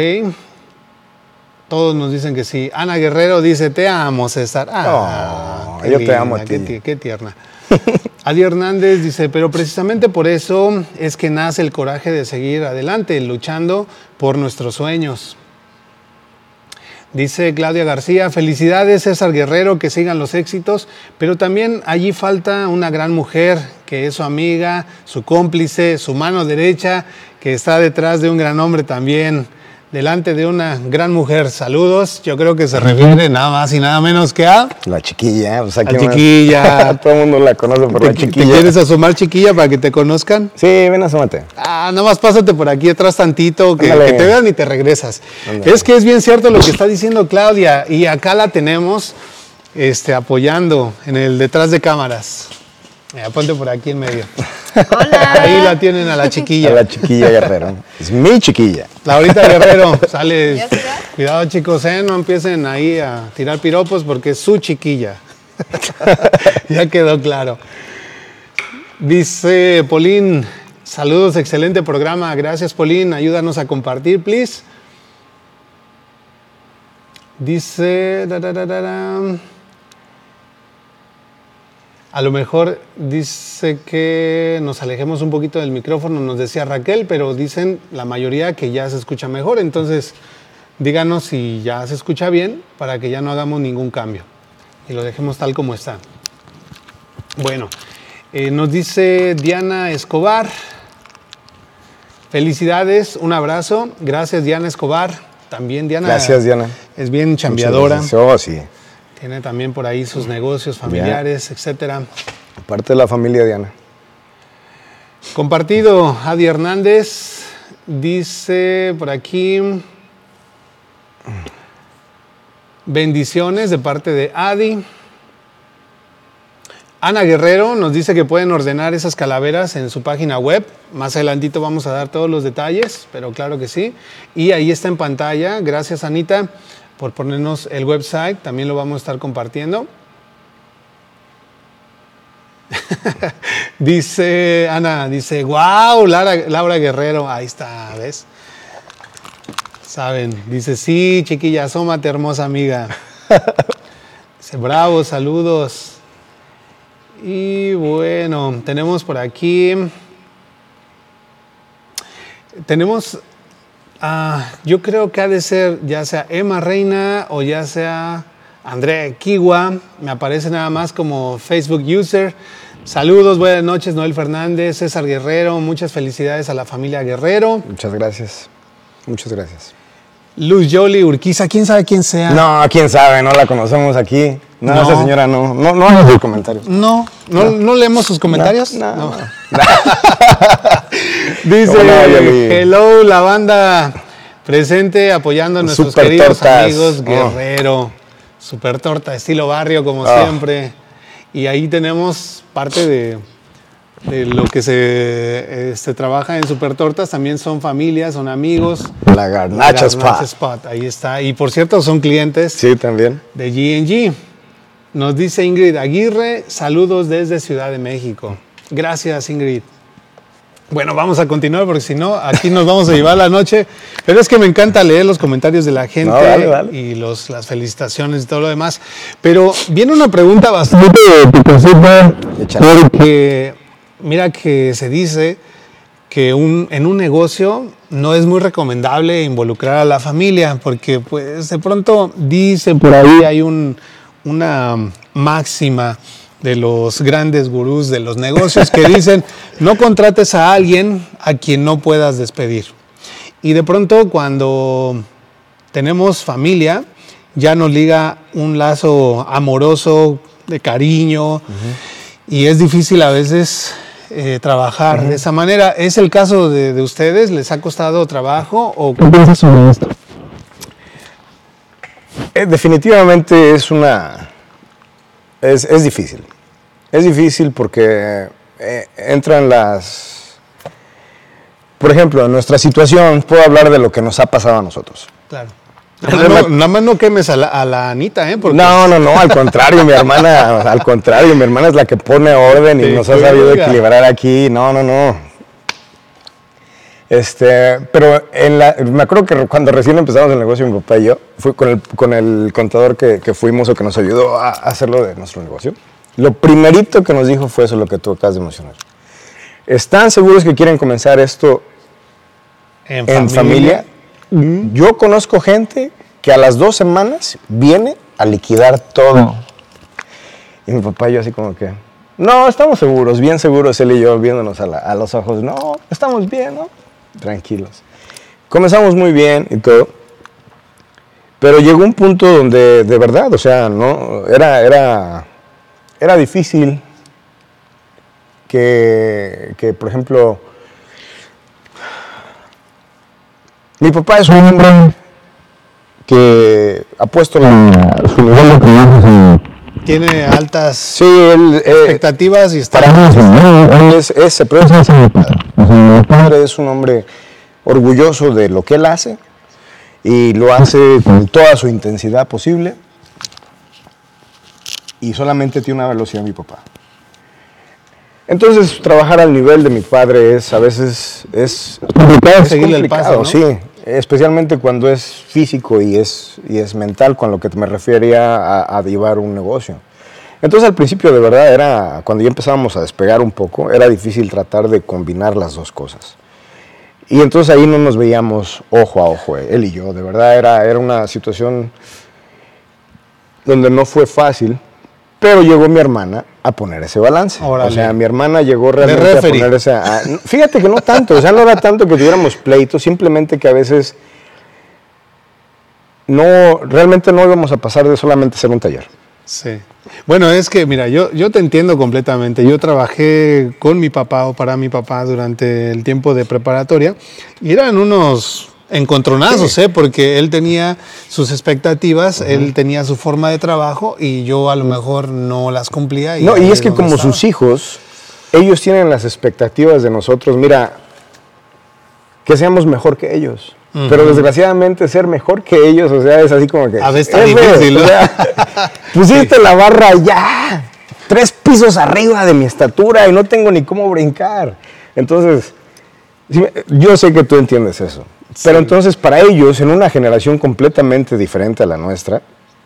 Todos nos dicen que sí. Ana Guerrero dice, te amo, César. Ah,
Oh, yo te amo a
qué
ti.
Qué, tierna. Adi Hernández dice, pero precisamente por eso es que nace el coraje de seguir adelante, luchando por nuestros sueños. Dice Claudia García, felicidades César Guerrero, que sigan los éxitos, pero también allí falta una gran mujer que es su amiga, su cómplice, su mano derecha, que está detrás de un gran hombre también, delante de una gran mujer. Saludos, yo creo que se refiere nada más y nada menos que a...
La chiquilla, o sea,
La chiquilla.
Todo el mundo la conoce por la
¿Te, te
chiquilla.
quieres asomar chiquilla para que te conozcan?
Sí, ven, asómate.
Ah, nada más pásate por aquí atrás tantito, que, te vean y te regresas. Es que es bien cierto lo que está diciendo Claudia y acá la tenemos este, apoyando en el detrás de cámaras. Mira, ponte por aquí en medio.
Hola.
Ahí la tienen a la
A
chiquilla.
la chiquilla Guerrero. Es mi chiquilla.
Laurita Guerrero, sale. Cuidado chicos, eh, no empiecen ahí a tirar piropos porque es su chiquilla. ya quedó claro. Dice Polín, saludos, excelente programa. Gracias Polín, ayúdanos a compartir, please. Dice... da, da, da, da, da. A lo mejor dice que nos alejemos un poquito del micrófono, nos decía Raquel, pero dicen la mayoría que ya se escucha mejor. Entonces, díganos si ya se escucha bien para que ya no hagamos ningún cambio y lo dejemos tal como está. Bueno, eh, nos dice Diana Escobar. Felicidades, un abrazo. Gracias, Diana Escobar. También Diana.
Gracias, Diana.
Es bien chambeadora.
Oh, sí.
Tiene también por ahí sus negocios familiares, etcétera.
Parte de la familia Diana.
Compartido, Adi Hernández dice por aquí bendiciones de parte de Adi. Ana Guerrero nos dice que pueden ordenar esas calaveras en su página web. Más adelantito vamos a dar todos los detalles, pero claro que sí. Y ahí está en pantalla. Gracias Anita por ponernos el website. También lo vamos a estar compartiendo. dice Ana, dice, wow, Laura, Laura Guerrero. Ahí está, ¿ves? Saben, dice, sí, chiquilla, asómate, hermosa amiga. Dice, bravo, saludos. Y bueno, tenemos por aquí. Tenemos. Ah, yo creo que ha de ser ya sea Emma Reina o ya sea Andrea Kiwa. Me aparece nada más como Facebook user. Saludos, buenas noches, Noel Fernández, César Guerrero. Muchas felicidades a la familia Guerrero.
Muchas gracias. Muchas gracias.
Luz Jolie Urquiza, quién sabe quién sea.
No, quién sabe, no la conocemos aquí. No,
No.
esa señora no. No, no haga sus comentarios.
No, no, no leemos sus comentarios.
No, no.
Dice, hello, la banda presente apoyando a nuestros
Super
queridos
tortas.
amigos
Oh.
Guerrero. Super torta, estilo barrio, como
Ah.
siempre. Y ahí tenemos parte de, de lo que se este, trabaja en Super Tortas. También son familias, son amigos.
La Garnacha Spa.
Garnacha Spot, ahí está. Y por cierto, son clientes
Sí, también.
de GNG. Nos dice Ingrid Aguirre, saludos desde Ciudad de México. Gracias, Ingrid. Bueno, vamos a continuar porque si no, aquí nos vamos a llevar la noche. Pero es que me encanta leer los comentarios de la gente
No,
y los, las felicitaciones y todo lo demás. Pero viene una pregunta bastante picosita porque mira que se dice que un- en un negocio no es muy recomendable involucrar a la familia porque pues de pronto dice por ahí hay un- una máxima de los grandes gurús de los negocios que dicen no contrates a alguien a quien no puedas despedir. Y de pronto cuando tenemos familia, ya nos liga un lazo amoroso, de cariño, y es difícil a veces eh, trabajar de esa manera. ¿Es el caso de, de ustedes? ¿Les ha costado trabajo? ¿O qué piensas sobre esto?
Eh, definitivamente es una. Es, es difícil. Es difícil porque eh, entran las. por ejemplo, en nuestra situación, puedo hablar de lo que nos ha pasado a nosotros.
Claro. Nada más, no, nada más no quemes a la, a la Anita, ¿eh? Porque
No, no, no, al contrario, mi hermana, al contrario, mi hermana es la que pone orden y nos ha sabido equilibrar aquí. No, no, no. Este, pero en la, me acuerdo que cuando recién empezamos el negocio, mi papá y yo, fui con el, con el contador que, que fuimos o que nos ayudó a hacerlo de nuestro negocio. Lo primerito que nos dijo fue eso, lo que tú acabas de mencionar. ¿Están seguros que quieren comenzar esto
en,
en familia. Yo conozco gente que a las dos semanas viene a liquidar todo. Y mi papá y yo así como que, no, estamos seguros, bien seguros él y yo viéndonos a, la- a los ojos. No, estamos bien, ¿no? Tranquilos. Comenzamos muy bien y todo. Pero llegó un punto donde, de verdad, o sea, no, era, era, era difícil que, que, por ejemplo, Mi papá es un hombre que ha puesto la- su nivel de
Tiene altas
Sí, él, eh,
expectativas y está...
para mí es, ¿no? Él es, es- decir mi padre. Mi padre es un hombre orgulloso de lo que él hace y lo hace con toda su intensidad posible y solamente tiene una velocidad mi papá. Entonces, trabajar al nivel de mi padre es a veces es complicado,
seguirle el paso, ¿no?
sí, especialmente cuando es físico y es, y es mental, con lo que me refería a, a llevar un negocio. Entonces, al principio, de verdad, era cuando ya empezábamos a despegar un poco, era difícil tratar de combinar las dos cosas. Y entonces ahí no nos veíamos ojo a ojo, eh, él y yo, de verdad, era, era una situación donde no fue fácil, pero llegó mi hermana a poner ese balance.
Órale.
O sea, mi hermana llegó realmente a poner ese... a- no, fíjate que no tanto, o sea, no era tanto que tuviéramos pleitos, simplemente que a veces no, realmente no íbamos a pasar de solamente ser un taller.
Sí. Bueno, es que, mira, yo, yo te entiendo completamente. Yo trabajé con mi papá o para mi papá durante el tiempo de preparatoria y eran unos encontronazos, ¿eh? Porque él tenía sus expectativas, él tenía su forma de trabajo y yo a lo mejor no las cumplía.
No, y es que como
estaba.
sus hijos, ellos tienen las expectativas de nosotros, mira, que seamos mejor que ellos. Pero desgraciadamente ser mejor que ellos, o sea, es así como que...
A veces está difícil,
o sea, pusiste la barra ya, tres pisos arriba de mi estatura y no tengo ni cómo brincar. Entonces, sí yo sé que tú entiendes eso. Pero entonces para ellos, en una generación completamente diferente a la nuestra,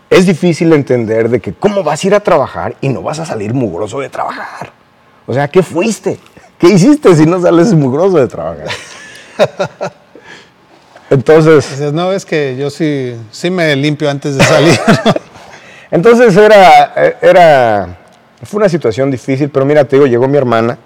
es difícil entender de que cómo vas a ir a trabajar y no vas a salir mugroso de trabajar. O sea, ¿qué fuiste? ¿Qué hiciste si no sales mugroso de trabajar? Entonces,
Dices, no, es que yo sí, sí me limpio antes de salir.
entonces era, era, fue una situación difícil, pero mira, te digo, llegó mi hermana.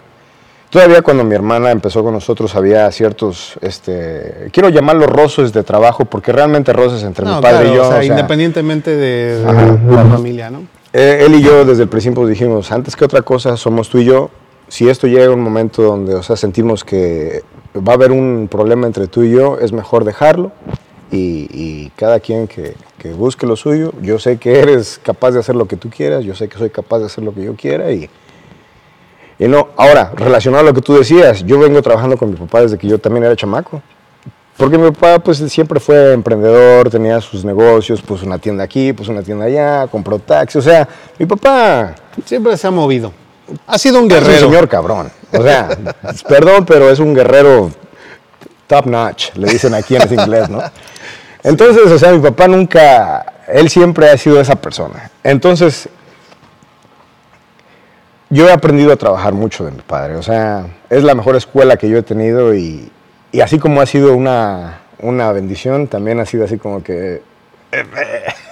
Todavía cuando mi hermana empezó con nosotros había ciertos, este, quiero llamarlos roces de trabajo, porque realmente roces entre mi
no,
padre
claro,
y yo.
o sea,
o sea,
independientemente de, la familia, ¿no?
Eh, él y yo desde el principio dijimos, antes que otra cosa, somos tú y yo. Si esto llega a un momento donde, o sea, sentimos que va a haber un problema entre tú y yo, es mejor dejarlo y, y cada quien que, que busque lo suyo. Yo sé que eres capaz de hacer lo que tú quieras, yo sé que soy capaz de hacer lo que yo quiera y, y no. Ahora, relacionado a lo que tú decías, yo vengo trabajando con mi papá desde que yo también era chamaco. Porque mi papá pues siempre fue emprendedor, tenía sus negocios, puso una tienda aquí, puso una tienda allá, compró taxi. O sea, mi papá
Siempre se ha movido. Ha sido un
es un
guerrero.
señor cabrón. O sea, perdón, pero es un guerrero top notch, le dicen aquí en inglés, ¿no? Entonces, o sea, mi papá nunca, él siempre ha sido esa persona. Entonces, yo he aprendido a trabajar mucho de mi padre. O sea, es la mejor escuela que yo he tenido y, y así como ha sido una, una bendición, también ha sido así como que...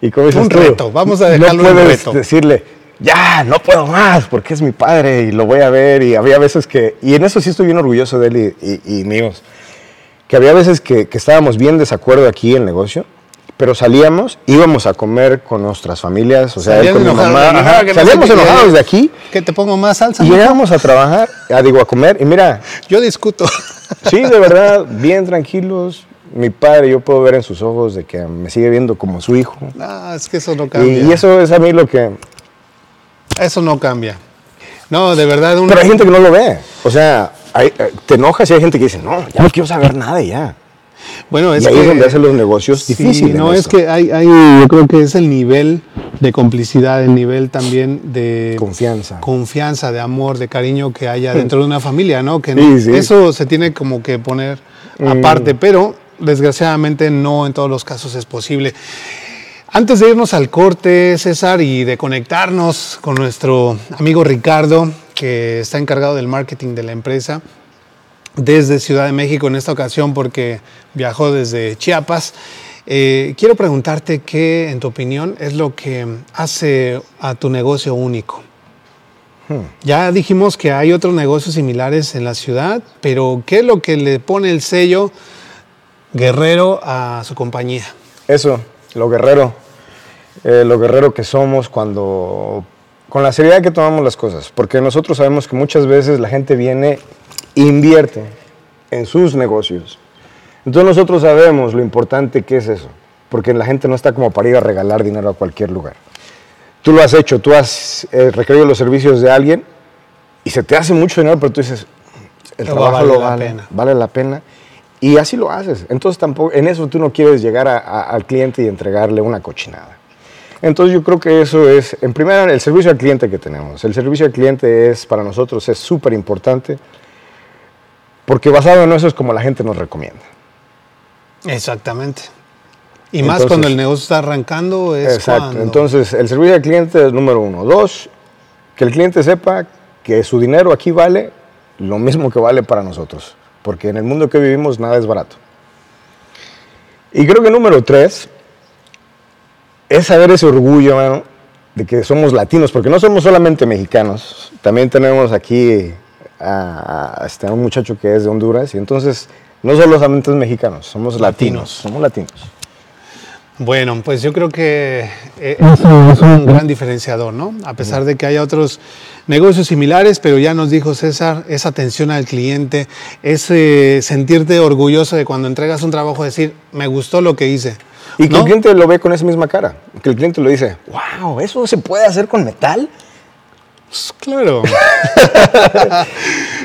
Y como dices
Un
tú,
reto, vamos a dejarlo
no puedes
reto.
decirle, ya, no puedo más, porque es mi padre y lo voy a ver. Y había veces que, y en eso sí estoy bien orgulloso de él y, y- y míos, que había veces que, que estábamos bien desacuerdo aquí en el negocio, pero salíamos, íbamos a comer con nuestras familias, o sea, él con mi mamá, ajá,
"Ah, que no sé
salíamos enojados
quieres".
de aquí
Que te pongo más salsa.
y llegábamos a trabajar, ah, digo, a comer, y mira,
Yo discuto.
Sí, de verdad, bien tranquilos. Mi padre, yo puedo ver en sus ojos de que me sigue viendo como su hijo.
No, es que eso no
Y,
cambia.
y eso es a mí lo que...
Eso no cambia. No, de verdad, una,
Pero hay gente que no lo ve. O sea, hay- eh, te enojas y hay gente que dice, no, ya no quiero saber nada y ya.
Bueno, es
y ahí
que,
es donde hacen los negocios
Sí,
difíciles.
no, es
esto.
que hay, hay, yo creo que es el nivel de complicidad, el nivel también de
Confianza.
confianza, de amor, de cariño que haya dentro de una familia, ¿no? Que
Sí, sí.
eso se tiene como que poner aparte, pero desgraciadamente no en todos los casos es posible. Antes de irnos al corte, César, y de conectarnos con nuestro amigo Ricardo, que está encargado del marketing de la empresa, desde Ciudad de México en esta ocasión porque viajó desde Chiapas. Eh, quiero preguntarte qué, en tu opinión, es lo que hace a tu negocio único. Ya dijimos que hay otros negocios similares en la ciudad, pero ¿qué es lo que le pone el sello guerrero a su compañía?
Eso, lo guerrero. Eh, lo guerrero que somos cuando. con la seriedad que tomamos las cosas. Porque nosotros sabemos que muchas veces la gente viene e invierte en sus negocios. Entonces nosotros sabemos lo importante que es eso. Porque la gente no está como para ir a regalar dinero a cualquier lugar. Tú lo has hecho, tú has eh, requerido los servicios de alguien y se te hace mucho dinero, pero tú dices, el
Pero
trabajo
vale
lo
la
vale,
pena.
vale la pena. Y así lo haces. Entonces tampoco, en eso tú no quieres llegar a- a- al cliente y entregarle una cochinada. Entonces yo creo que eso es, en primera, el servicio al cliente que tenemos. El servicio al cliente es, para nosotros, es súper importante, porque basado en eso es como la gente nos recomienda.
Exactamente. Y más
Entonces-
cuando el negocio está arrancando es
Exacto.
cuando-
Entonces, el servicio al cliente es número uno. Dos, que el cliente sepa que su dinero aquí vale lo mismo que vale para nosotros. Porque en el mundo que vivimos nada es barato. Y creo que número tres es saber ese orgullo, de que somos latinos, porque no somos solamente mexicanos. También tenemos aquí a, a- este, un muchacho que es de Honduras. Y entonces, no solamente es mexicanos, somos. Latinos. Somos latinos.
Bueno, pues yo creo que eh, eso es un gran diferenciador, ¿no? A pesar de que haya otros negocios similares, pero ya nos dijo César, esa atención al cliente, ese sentirte orgulloso de cuando entregas un trabajo, decir, me gustó lo que hice.
Y que
¿no?
el cliente lo ve con esa misma cara. Que el cliente lo dice, wow, ¿eso se puede hacer con metal?
Pues, Claro.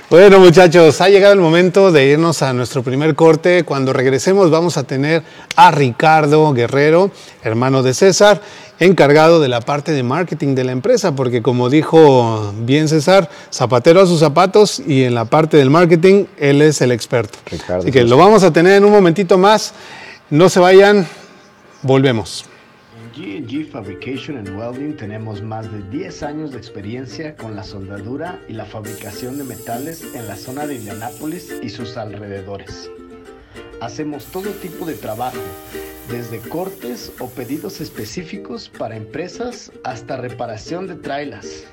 bueno, muchachos, ha llegado el momento de irnos a nuestro primer corte. Cuando regresemos vamos a tener a Ricardo Guerrero, hermano de César, encargado de la parte de marketing de la empresa, porque como dijo bien César, zapatero a sus zapatos y en la parte del marketing él es el experto.
Ricardo
Así que lo vamos a tener en un momentito más. No se vayan, volvemos.
G&G Fabrication and Welding tenemos más de 10 años de experiencia con la soldadura y la fabricación de metales en la zona de Indianápolis y sus alrededores. Hacemos todo tipo de trabajo, desde cortes o pedidos específicos para empresas hasta reparación de trailers.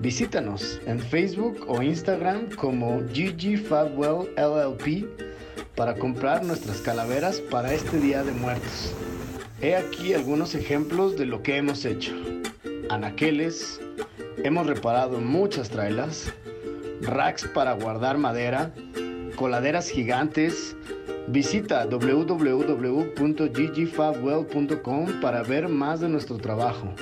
Visítanos en Facebook o Instagram como GG Fabwell LLP para comprar nuestras calaveras para este Día de Muertos. He aquí algunos ejemplos de lo que hemos hecho. Anaqueles, hemos reparado muchas trailas, racks para guardar madera, coladeras gigantes. Visita www.ggfabwell.com para ver más de nuestro trabajo.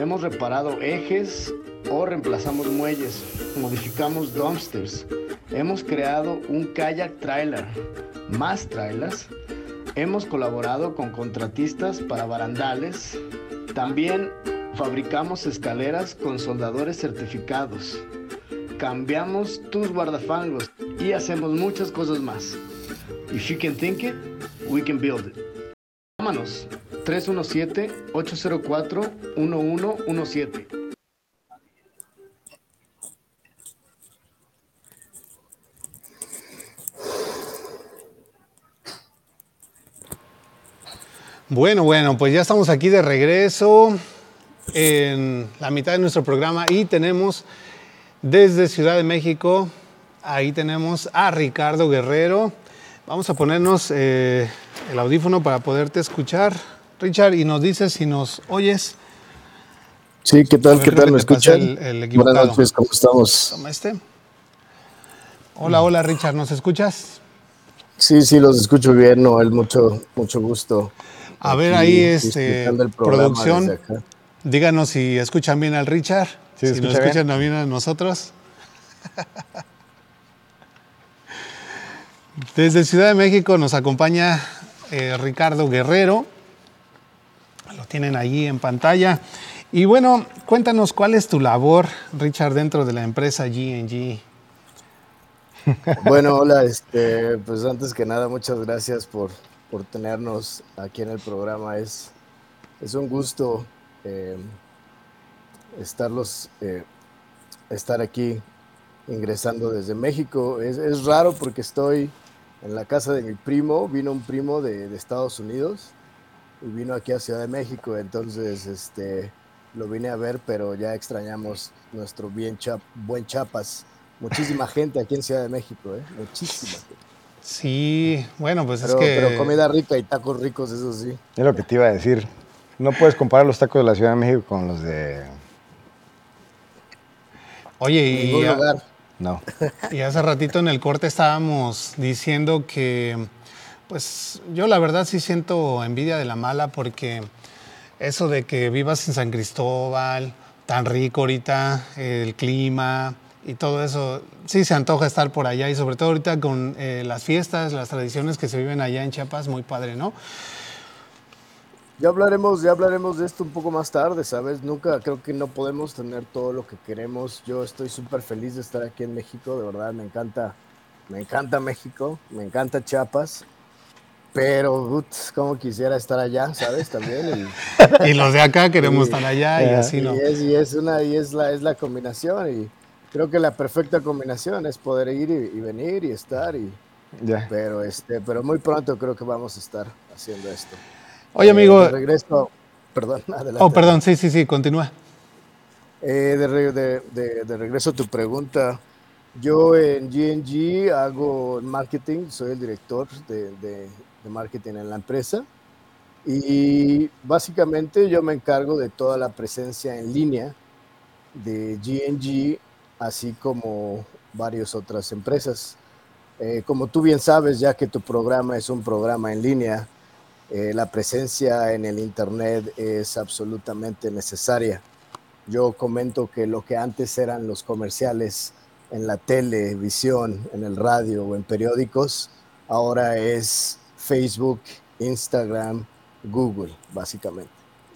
Hemos reparado ejes o reemplazamos muelles, modificamos dumpsters. Hemos creado un kayak trailer, más trailers. Hemos colaborado con contratistas para barandales. También fabricamos escaleras con soldadores certificados. Cambiamos tus guardafangos y hacemos muchas cosas más. If you can think it, we can build it. Llámanos 317-804-1117.
Bueno, bueno, pues ya estamos aquí de regreso en la mitad de nuestro programa y tenemos desde Ciudad de México, ahí tenemos a Ricardo Guerrero. Vamos a ponernos eh, el audífono para poderte escuchar, Richard, y nos dices si nos oyes.
Sí, ¿qué tal?
ver,
¿Qué tal? ¿Me escuchan?
el- el.
Buenas noches, ¿cómo estamos?
Toma este. Hola, hola, Richard, ¿nos escuchas?
Sí, sí, los escucho bien, Noel, mucho, mucho gusto.
A ver ahí, este, producción. Díganos si escuchan bien al Richard,
Sí,
si nos
bien.
escuchan bien a nosotros. Desde Ciudad de México nos acompaña eh, Ricardo Guerrero. Lo tienen allí en pantalla. Y bueno, cuéntanos cuál es tu labor, Richard, dentro de la empresa GNG.
Bueno, hola, este, pues antes que nada, muchas gracias por, por tenernos aquí en el programa. Es, es un gusto eh, estarlos, eh, estar aquí ingresando desde México. Es, es, raro porque estoy en la casa de mi primo, vino un primo de, de, Estados Unidos y vino aquí a Ciudad de México, entonces este, lo vine a ver, pero ya extrañamos nuestro bien chap, buen Chapas Muchísima gente aquí en Ciudad de México, ¿eh? Muchísima gente.
Sí, bueno, pues
pero,
es que...
Pero comida rica y tacos ricos, eso sí.
Es lo que te iba a decir. No puedes comparar los tacos de la Ciudad de México con los de...
Oye, y...
Ningún lugar.
No.
Y hace ratito en el corte estábamos diciendo que, pues yo la verdad sí siento envidia de la mala porque eso de que vivas en San Cristóbal, tan rico ahorita, el clima, y todo eso, sí se antoja estar por allá y sobre todo ahorita con eh, las fiestas, las tradiciones que se viven allá en Chiapas, muy padre, ¿no?
Ya hablaremos, ya hablaremos de esto un poco más tarde, ¿sabes? Nunca creo que no podemos tener todo lo que queremos. Yo estoy súper feliz de estar aquí en México, de verdad me encanta, me encanta México, me encanta Chiapas. Pero, putz, como quisiera estar allá, ¿sabes? También.
Y, y los de acá queremos y, estar allá y así, ¿no?
Y es, y es una, y es la, es la combinación. Y, creo que la perfecta combinación es poder ir y, y venir y estar y
Ya.
pero este pero muy pronto creo que vamos a estar haciendo esto
Oye, amigo.
Eh, de regreso perdón adelante
Oh, perdón, sí, sí, sí, continúa.
Eh, de, de- de- de regreso a tu pregunta yo en GNG hago marketing soy el director de marketing en la empresa y básicamente yo me encargo de toda la presencia en línea de GNG así como varias otras empresas. Eh, como tú bien sabes, ya que tu programa es un programa en línea, eh, la presencia en el Internet es absolutamente necesaria. Yo comento que lo que antes eran los comerciales en la televisión, en el radio o en periódicos, ahora es Facebook, Instagram, Google, básicamente.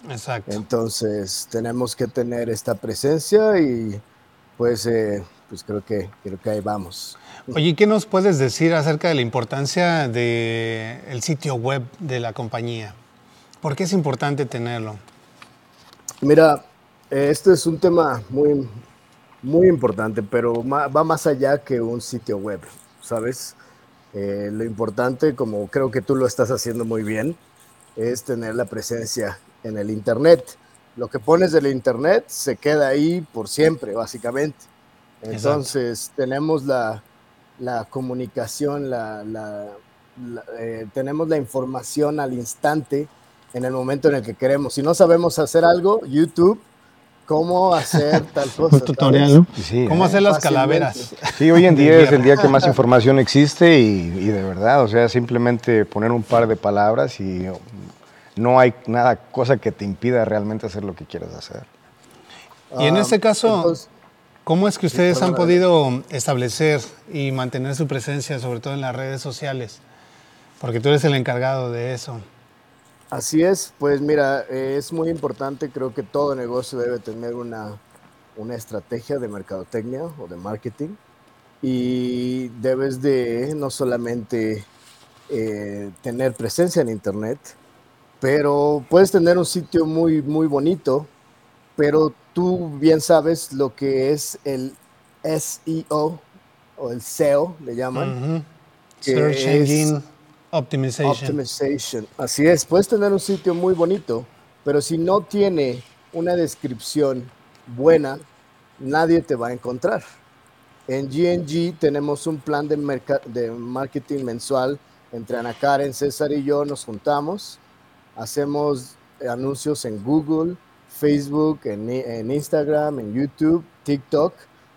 Exacto.
Entonces tenemos que tener esta presencia y pues, eh, pues creo, que, creo que ahí vamos.
Oye, ¿qué nos puedes decir acerca de la importancia del el sitio web de la compañía? ¿Por qué es importante tenerlo?
Mira, eh, este es un tema muy, muy importante, pero va más allá que un sitio web, ¿sabes? Eh, lo importante, como creo que tú lo estás haciendo muy bien, es tener la presencia en el Internet. Lo que pones del Internet se queda ahí por siempre, básicamente. Entonces, tenemos la, la comunicación, la, la- la- eh, tenemos la información al instante en el momento en el que queremos. Si no sabemos hacer algo, YouTube, cómo hacer tal cosa.
Un tutorial. ¿no?
Sí,
¿Cómo
¿eh?
hacer las
Fácilmente.
calaveras?
Sí, hoy en día es el día que más información existe y, y de verdad, o sea, simplemente poner un par de palabras y no hay nada, cosa que te impida realmente hacer lo que quieres hacer.
Y en
Ah,
este caso,
entonces,
¿cómo es que ustedes han podido establecer y mantener su presencia, sobre todo en las redes sociales? Porque tú eres el encargado de eso.
Así es, pues mira, eh, es muy importante, creo que todo negocio debe tener una, una estrategia de mercadotecnia o de marketing y debes de no solamente eh, tener presencia en Internet, pero puedes tener un sitio muy, muy bonito, pero tú bien sabes lo que es el SEO o el SEO, le llaman.
Search Engine Optimization.
Optimization. Así es, puedes tener un sitio muy bonito, pero si no tiene una descripción buena, nadie te va a encontrar. En GNG tenemos un plan de, de marketing mensual entre Ana Karen, César y yo nos juntamos, hacemos anuncios en Google, Facebook, en, en Instagram, en YouTube, TikTok.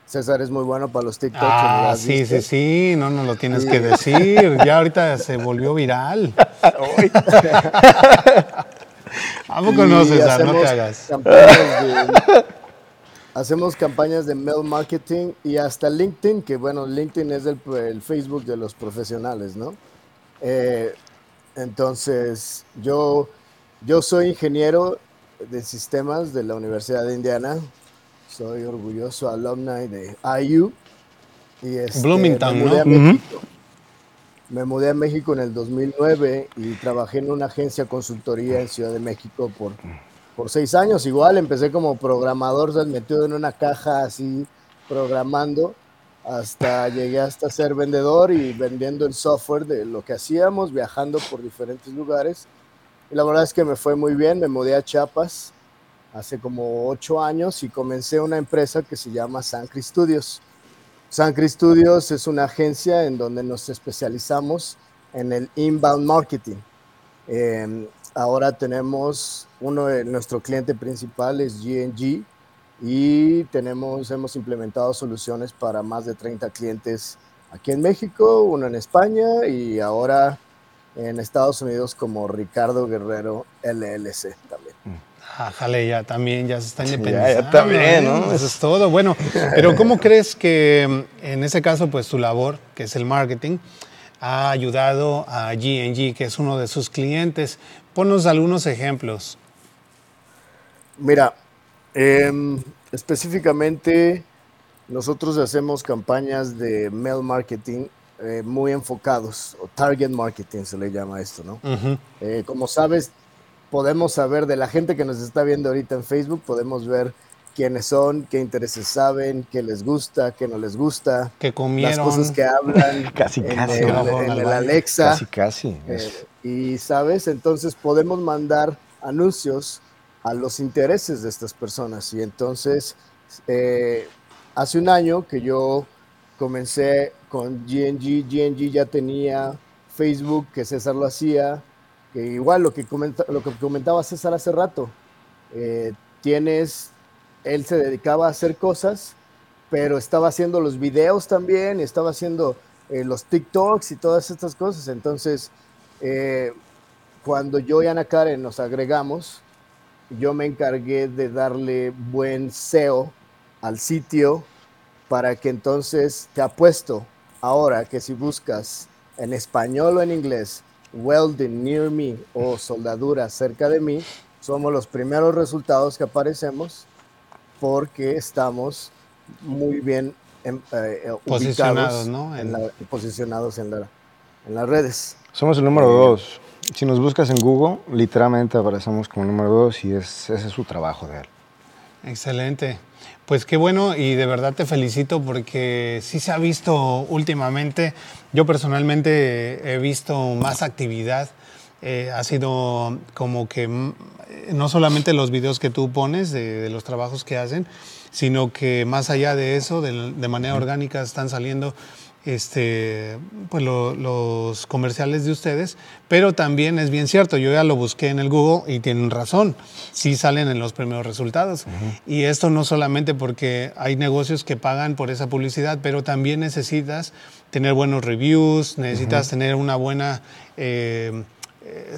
César es muy bueno para los TikTok.
Ah,
¿has
sí,
visto?
sí, sí, no nos lo tienes que decir. Ya ahorita se volvió viral. ¿A poco no,
Y
César? No te
hacemos
hagas.
campañas de- hacemos campañas de mail marketing y hasta LinkedIn, que bueno, LinkedIn es el, el Facebook de los profesionales, ¿no? Eh, entonces, yo, yo soy ingeniero de sistemas de la Universidad de Indiana, soy orgulloso alumni de IU. Y este,
Bloomington,
me mudé, a
¿no?
México. me mudé a México en el 2009 y trabajé en una agencia consultoría en Ciudad de México por, por seis años. Igual empecé como programador, metido en una caja así programando hasta llegué hasta ser vendedor y vendiendo el software de lo que hacíamos, viajando por diferentes lugares. Y la verdad es que me fue muy bien, me mudé a Chiapas hace como ocho años y comencé una empresa que se llama Sancri Studios. Sancri Studios es una agencia en donde nos especializamos en el inbound marketing. Eh, ahora tenemos uno de nuestro cliente principal es GNG y tenemos hemos implementado soluciones para más de 30 clientes aquí en México, uno en España y ahora en Estados Unidos como Ricardo Guerrero LLC también.
Ájale, ya también, ya se está
ya
independizando.
también,
¿eh?
¿no?
Eso es todo. Bueno, pero ¿cómo crees que mm, en ese caso, pues tu labor, que es el marketing, ha ayudado a GNG, que es uno de sus clientes? Ponos algunos ejemplos.
Mira, em, específicamente nosotros hacemos campañas de mail marketing eh, muy enfocados, o target marketing se le llama esto, ¿no? Eh, como sabes, podemos saber de la gente que nos está viendo ahorita en Facebook, podemos ver quiénes son, qué intereses saben, qué les gusta, qué no les gusta,
Que
las cosas que hablan
Casi,
en,
casi,
el, en el. Alexa.
Casi, casi.
Eh, y sabes, entonces podemos mandar anuncios a los intereses de estas personas. Y entonces, eh, hace un año que yo comencé con GNG, GNG ya tenía Facebook, que César lo hacía, que igual lo que, comenta- lo que comentaba César hace rato, eh, tienes, él se dedicaba a hacer cosas, pero estaba haciendo los videos también, estaba haciendo eh, los TikToks y todas estas cosas. Entonces, eh, cuando yo y Ana Karen nos agregamos, yo me encargué de darle buen SEO al sitio para que entonces te apuesto ahora que si buscas en español o en inglés welding near me o soldadura cerca de mí, somos los primeros resultados que aparecemos porque estamos muy bien em- eh, eh,
Posicionados,
ubicados
¿no?
en
En-
la- posicionados en, la- en las redes.
Somos el número dos. Si nos buscas en Google, literalmente aparecemos como número dos y es, ese es su trabajo de él.
Excelente. Pues qué bueno y de verdad te felicito porque sí se ha visto últimamente, yo personalmente he visto más actividad, eh, ha sido como que mm, no solamente los videos que tú pones de, de los trabajos que hacen, sino que más allá de eso, de, de manera orgánica están saliendo este, pues lo- los comerciales de ustedes, pero también es bien cierto, yo ya lo busqué en el Google y tienen razón, sí salen en los primeros resultados. Y esto no solamente porque hay negocios que pagan por esa publicidad, pero también necesitas tener buenos reviews, necesitas tener una buena eh,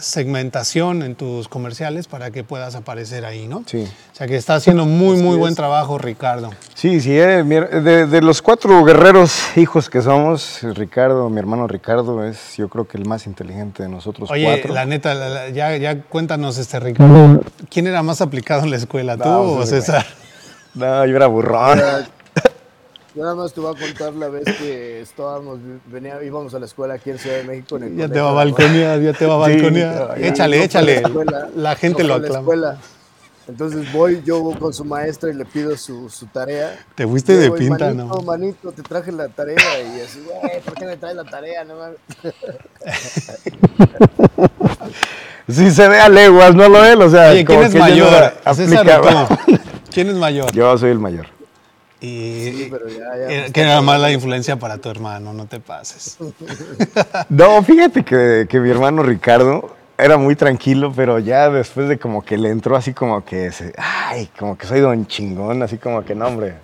segmentación en tus comerciales para que puedas aparecer ahí, ¿no?
Sí.
O sea que está haciendo muy, muy buen
es.
trabajo, Ricardo.
Sí, sí, eh, de, de los cuatro guerreros hijos que somos, Ricardo, mi hermano Ricardo, es yo creo que el más inteligente de nosotros
Oye,
cuatro.
la neta, la- la- ya, ya cuéntanos, este Ricardo, ¿quién era más aplicado en la escuela, tú
No,
o César?
No, yo era burrón.
Yo nada más te voy a contar la vez que estábamos, venía, íbamos a la escuela aquí en Ciudad de México. En el
Ya te va a balconear, ya te va a balconear.
ya,
échale,
no la
échale.
escuela,
La gente
no
lo
la
aclama.
escuela. Entonces voy yo con su maestra y le pido su, su tarea.
Te fuiste de pinta,
manito,
¿no?
Manito, te traje la tarea y así, güey, ¿por qué me traes la tarea? No mames"?
Sí se ve a leguas, no lo él, o sea,
Oye, ¿quién
como
es
que yo no
mayor? ¿Quién es mayor?
Yo soy el mayor.
Y
Sí, pero ya, ya,
que era mala influencia para tu hermano, no te pases.
No, fíjate que, que mi hermano Ricardo era muy tranquilo, pero ya después de como que le entró así como que, se- ay, como que soy don chingón, así como que no, hombre.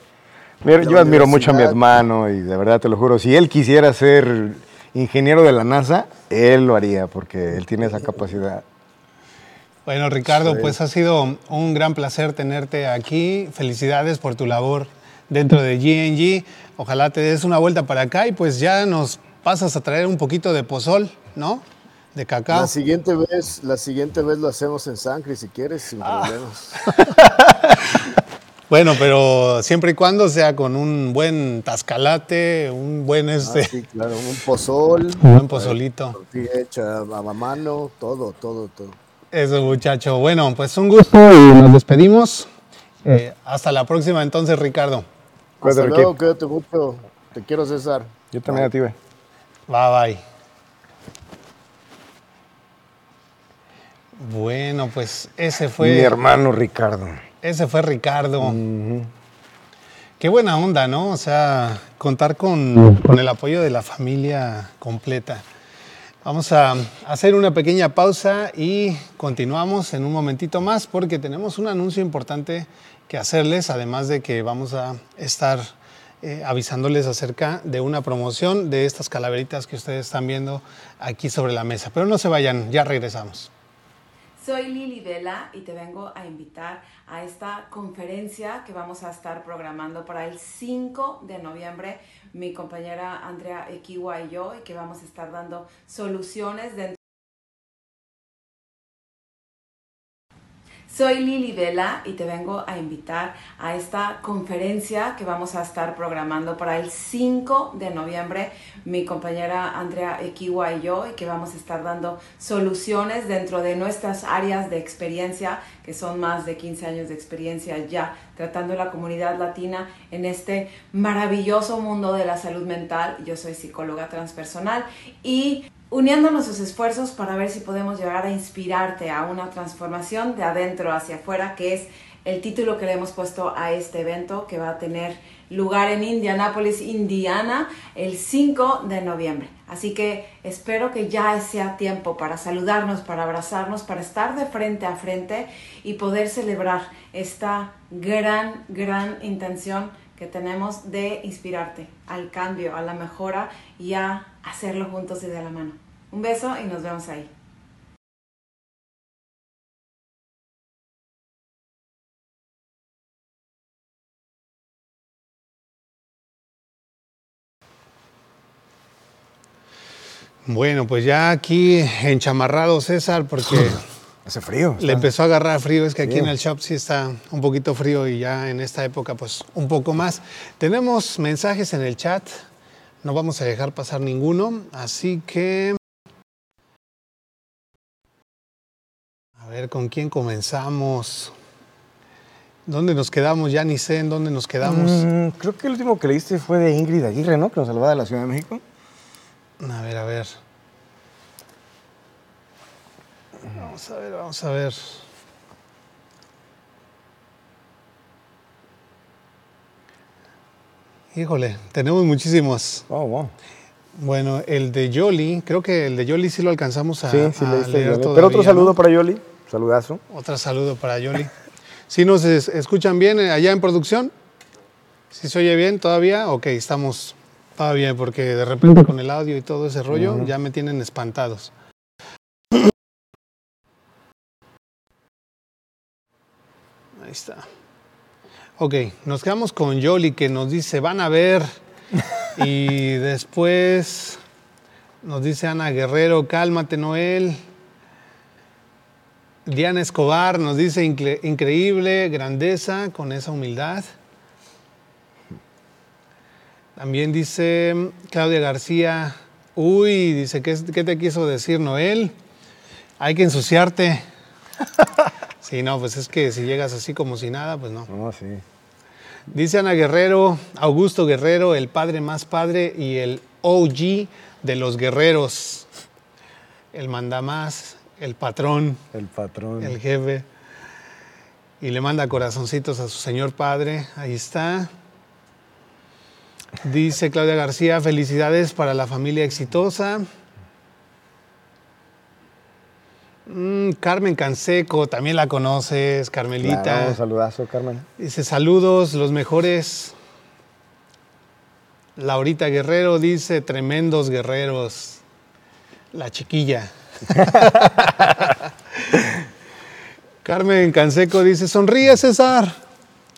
Mira, yo admiro mucho a mi hermano y de verdad te lo juro, si él quisiera ser ingeniero de la NASA, él lo haría porque él tiene esa capacidad.
Bueno, Ricardo,
Sí.
pues ha sido un gran placer tenerte aquí. Felicidades por tu labor dentro de GNG. Ojalá te des una vuelta para acá y pues ya nos pasas a traer un poquito de pozol, ¿no? De cacao.
La siguiente vez, la siguiente vez lo hacemos en sangre si quieres, sin
Ah.
problemas.
Bueno, pero siempre y cuando sea con un buen tascalate, un buen
Ah,
este,
sí, claro, un pozol,
un buen pozolito.
hecha a mano, todo, todo, todo.
Eso, muchacho. Bueno, pues un gusto y nos despedimos. Eh, hasta la próxima entonces, Ricardo.
Cuídate,
Hasta
Ricky.
luego, cuídate mucho. Te quiero, César.
Yo también a ti, güey.
Bye bye. Bueno, pues ese
Mi
fue,
hermano Ricardo.
ese fue Ricardo. Qué buena onda, ¿no? O sea, contar con, con el apoyo de la familia completa. Vamos a hacer una pequeña pausa y continuamos en un momentito más porque tenemos un anuncio importante que hacerles, además de que vamos a estar eh, avisándoles acerca de una promoción de estas calaveritas que ustedes están viendo aquí sobre la mesa. Pero no se vayan, ya regresamos.
Soy Lili Vela y te vengo a invitar a esta conferencia que vamos a estar programando para el 5 de noviembre. Mi compañera Andrea Equiwa y yo, y que vamos a estar dando soluciones dentro. Soy Lili Vela y te vengo a invitar a esta conferencia que vamos a estar programando para el 5 de noviembre. Mi compañera Andrea Equiwa y yo, y que vamos a estar dando soluciones dentro de nuestras áreas de experiencia, que son más de 15 años de experiencia ya tratando la comunidad latina en este maravilloso mundo de la salud mental. Yo soy psicóloga transpersonal y uniendo nuestros esfuerzos para ver si podemos llegar a inspirarte a una transformación de adentro hacia afuera, que es el título que le hemos puesto a este evento que va a tener lugar en Indianápolis, Indiana, el 5 de noviembre. Así que espero que ya sea tiempo para saludarnos, para abrazarnos, para estar de frente a frente y poder celebrar esta gran, gran intención que tenemos de inspirarte al cambio, a la mejora y a hacerlo juntos y de la mano. Un beso y nos vemos ahí.
Bueno, pues ya aquí enchamarrado César, porque
Hace frío.
le empezó a agarrar frío. Es que aquí en el shop sí está un poquito frío y ya en esta época pues un poco más. Tenemos mensajes en el chat, no vamos a dejar pasar ninguno, así que... A ver, ¿con quién comenzamos? ¿Dónde nos quedamos? Ya ni sé en dónde nos quedamos.
Mm, creo que el último que leíste fue de Ingrid Aguirre, ¿no? Que nos salvaba de la Ciudad de México.
A ver, a ver. Vamos a ver, vamos a ver. Híjole, tenemos muchísimos.
Oh, wow.
Bueno, el de Yoli, creo que el de Yoli sí lo alcanzamos a,
Sí, sí,
a leer todavía,
Pero otro saludo
¿no?
para Yoli. Saludazo.
Otro saludo para Yoli. ¿Sí nos es- escuchan bien eh, allá en producción? ¿Sí se oye bien todavía? Ok, estamos todavía porque de repente con el audio y todo ese rollo ya me tienen espantados. Ahí está. Ok, nos quedamos con Yoli que nos dice, van a ver. Y después nos dice Ana Guerrero, cálmate Noel. Diana Escobar nos dice "Incre- increíble, grandeza con esa humildad. También dice Claudia García, uy, dice, ¿qué, qué te quiso decir Noel? Hay que ensuciarte. Sí, no, pues es que si llegas así como si nada, pues no.
No, sí.
Dice Ana Guerrero, Augusto Guerrero, el padre más padre y el OG de los guerreros. El mandamás, el patrón,
El patrón.
el jefe. Y le manda corazoncitos a su señor padre. Ahí está. Dice Claudia García, felicidades para la familia exitosa. Mm, Carmen Canseco, también la conoces, Carmelita.
Claro, un saludazo, Carmen.
Dice saludos, los mejores. Laurita Guerrero dice tremendos guerreros. La chiquilla. Carmen Canseco dice, sonríe César.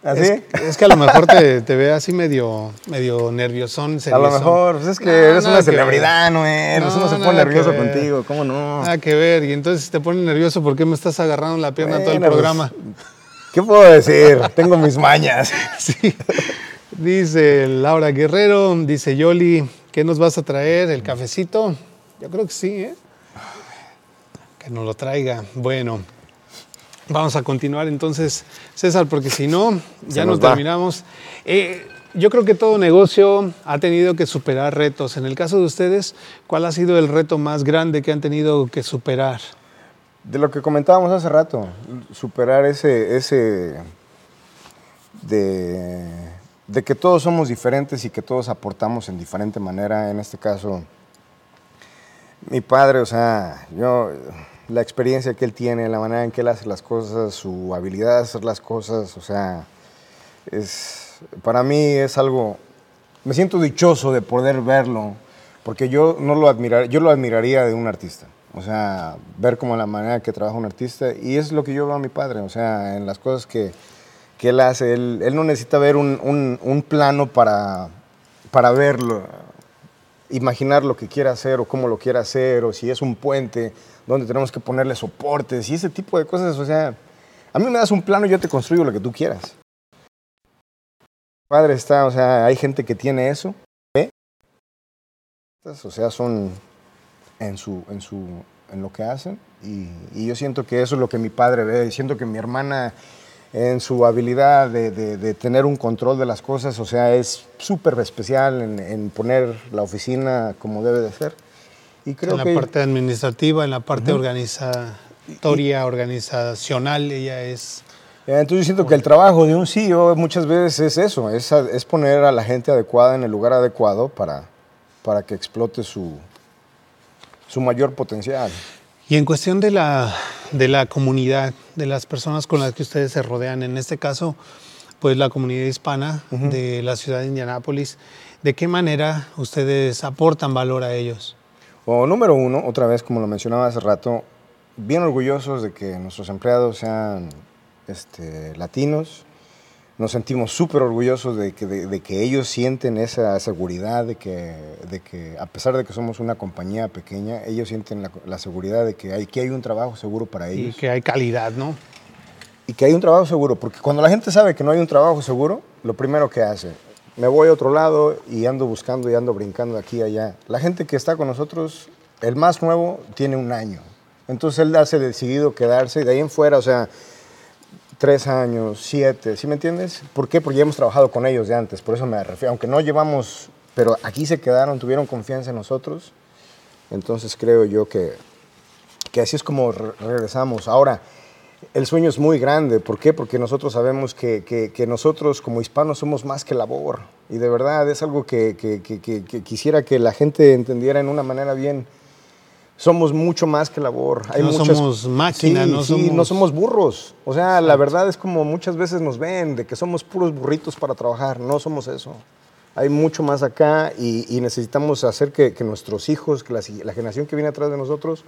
¿Así?
Es, es que a lo mejor te, te ve así medio, medio nerviosón.
A lo mejor, pues es que
No,
eres una
que ver.
celebridad, no eres.
No,
Uno se pone nervioso contigo, ¿cómo no?
Nada que ver. Y entonces te pone nervioso porque me estás agarrando la pierna todo el
pues,
programa.
¿Qué puedo decir? Tengo mis mañas.
Sí. Dice Laura Guerrero, dice Yoli, ¿qué nos vas a traer? ¿El cafecito? Yo creo que sí, ¿eh? Que nos lo traiga. Bueno, vamos a continuar entonces, César, porque si no, ya
nos
terminamos. Eh, yo creo que todo negocio ha tenido que superar retos. En el caso de ustedes, ¿cuál ha sido el reto más grande que han tenido que superar?
De lo que comentábamos hace rato, superar ese, ese de, de que todos somos diferentes y que todos aportamos en diferente manera. En este caso, mi padre, o sea, yo, la experiencia que él tiene, la manera en que él hace las cosas, su habilidad de hacer las cosas, o sea, es, para mí es algo, me siento dichoso de poder verlo, porque yo no lo admirar, yo lo admiraría de un artista. O sea, ver como la manera que trabaja un artista, y es lo que yo veo a mi padre, o sea, en las cosas que, que él hace, él, él no necesita ver un, un- un plano para, para verlo, imaginar lo que quiera hacer o cómo lo quiera hacer, o si es un puente donde tenemos que ponerle soportes y ese tipo de cosas. O sea, a mí me das un plano y yo te construyo lo que tú quieras. Padre está, o sea, hay gente que tiene eso, ¿ve? O sea, son en, su, en, su, en lo que hacen y, y yo siento que eso es lo que mi padre ve, y siento que mi hermana en su habilidad de, de- de tener un control de las cosas, o sea, es súper especial en, en poner la oficina como debe de ser. Y creo
en la
que
parte administrativa, en la parte organizatoria, organizacional, ella es...
Entonces yo siento que el trabajo de un CEO muchas veces es eso, es, es poner a la gente adecuada en el lugar adecuado para, para que explote su, su mayor potencial.
Y en cuestión de la, de la comunidad, de las personas con las que ustedes se rodean, en este caso, pues la comunidad hispana de la ciudad de Indianápolis, ¿de qué manera ustedes aportan valor a ellos?
O número uno, otra vez como lo mencionaba hace rato, bien orgullosos de que nuestros empleados sean este, latinos. Nos sentimos súper orgullosos de que, de, de que ellos sienten esa seguridad, de que, de que a pesar de que somos una compañía pequeña, ellos sienten la, la seguridad de que hay, que hay un trabajo seguro para
Y
ellos.
que hay calidad, ¿no?
y que hay un trabajo seguro, porque cuando la gente sabe que no hay un trabajo seguro, lo primero que hace, me voy a otro lado y ando buscando y ando brincando aquí a allá. La gente que está con nosotros, el más nuevo, tiene un año. Entonces él hace decidido quedarse y de ahí en fuera, o sea, tres años, siete, ¿sí me entiendes? ¿Por qué? Porque ya hemos trabajado con ellos de antes, por eso me refiero, aunque no llevamos, pero aquí se quedaron, tuvieron confianza en nosotros, entonces creo yo que, que así es como re- regresamos. Ahora, el sueño es muy grande. ¿Por qué? Porque nosotros sabemos que, que- que nosotros como hispanos somos más que labor. Y de verdad es algo que, quisiera que la gente entendiera en una manera bien. Somos mucho más que labor.
no somos máquinas,
Sí,
no
sí,
somos-
no somos burros. O sea, la verdad es como muchas veces nos ven, de que somos puros burritos para trabajar. No somos eso. Hay mucho más acá y, y necesitamos hacer que, nuestros hijos, que la generación que viene atrás de nosotros,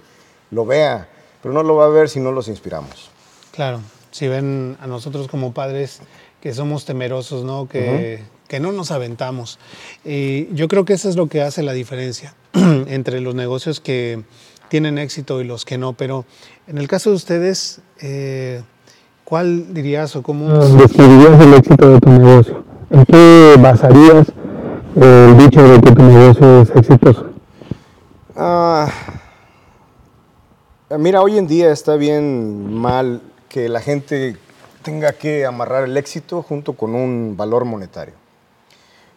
lo vea. Pero no lo va a ver si no los inspiramos.
Claro, si ven a nosotros como padres que somos temerosos, ¿no? Que, que no nos aventamos. Y yo creo que eso es lo que hace la diferencia entre los negocios que tienen éxito y los que no. Pero en el caso de ustedes, eh, ¿cuál dirías o cómo
describirías el éxito de tu negocio? ¿En qué basarías el dicho de que tu negocio es exitoso?
Ah, mira, hoy en día está bien mal que la gente tenga que amarrar el éxito junto con un valor monetario.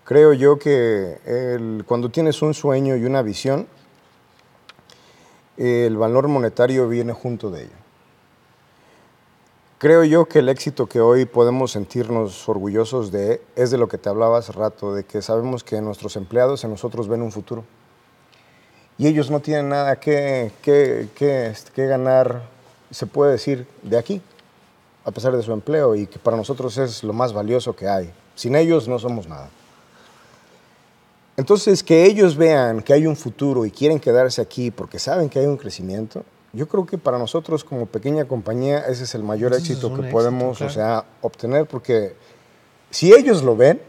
Creo yo que cuando tienes un sueño y una visión, el valor monetario viene junto de ello. Creo yo que el éxito que hoy podemos sentirnos orgullosos de es de lo que te hablaba hace rato, de que sabemos que nuestros empleados en nosotros ven un futuro y ellos no tienen nada que, este, que ganar, se puede decir, de aquí, a pesar de su empleo, y que para nosotros es lo más valioso que hay. Sin ellos no somos nada. Entonces, que ellos vean que hay un futuro y quieren quedarse aquí porque saben que hay un crecimiento, yo creo que para nosotros como pequeña compañía ese es el mayor
Entonces,
éxito que
éxito,
podemos,
claro.
o sea, obtener, porque si ellos lo ven,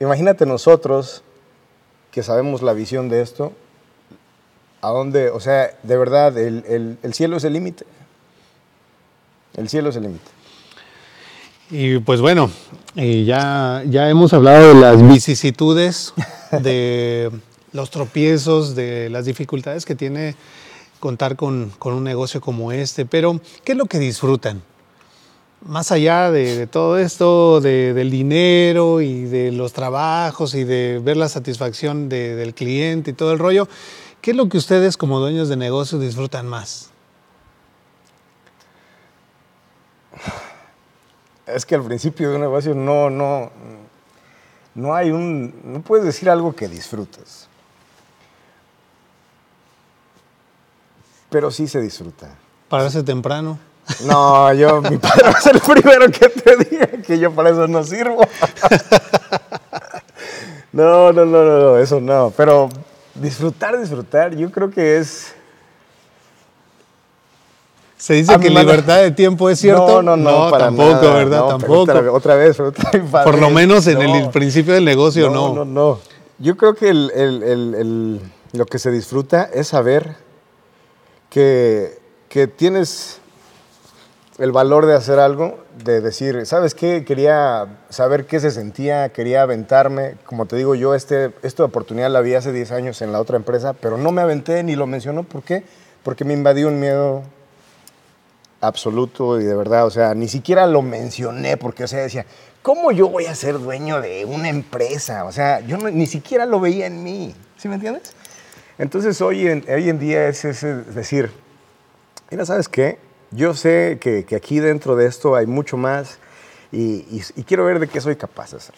imagínate nosotros que sabemos la visión de esto, a dónde, o sea, de verdad, el, el- el cielo es el límite. El cielo es el límite.
Y pues bueno, eh, ya, ya hemos hablado de las vicisitudes, de los tropiezos, de las dificultades que tiene contar con, con un negocio como este, pero ¿qué es lo que disfrutan? Más allá de, de todo esto, de- del dinero y de los trabajos y de ver la satisfacción de- del cliente y todo el rollo, ¿qué es lo que ustedes como dueños de negocio disfrutan más?
Es que al principio de un negocio no, no, no hay un, no puedes decir algo que disfrutas. Pero sí se disfruta.
Pararse temprano.
No, yo, mi padre va a ser el primero que te diga que yo para eso no sirvo. No, no, no, no, no, eso no. Pero disfrutar, disfrutar, yo creo que es...
Se dice
A
que libertad de tiempo es cierto.
No, no, no, para
tampoco,
nada.
¿verdad?
No,
tampoco.
Otra vez.
Por lo menos en el
No.
principio del negocio, no.
No, no, no. Yo creo que el- el- el- lo que se disfruta es saber que, que tienes el valor de hacer algo, de decir, ¿sabes qué? Quería saber qué se sentía, quería aventarme. Como te digo, yo este, esta oportunidad la vi hace 10 años en la otra empresa, pero no me aventé ni lo mencionó. ¿Por qué? Porque me invadió un miedo absoluto y de verdad, o sea, ni siquiera lo mencioné porque, o sea, decía, ¿cómo yo voy a ser dueño de una empresa? O sea, yo ni siquiera lo veía en mí, ¿sí me entiendes? Entonces hoy en, hoy en día es, ese decir, mira, ¿sabes qué? Yo sé que, que aquí dentro de esto hay mucho más y, quiero ver de qué soy capaz de hacer.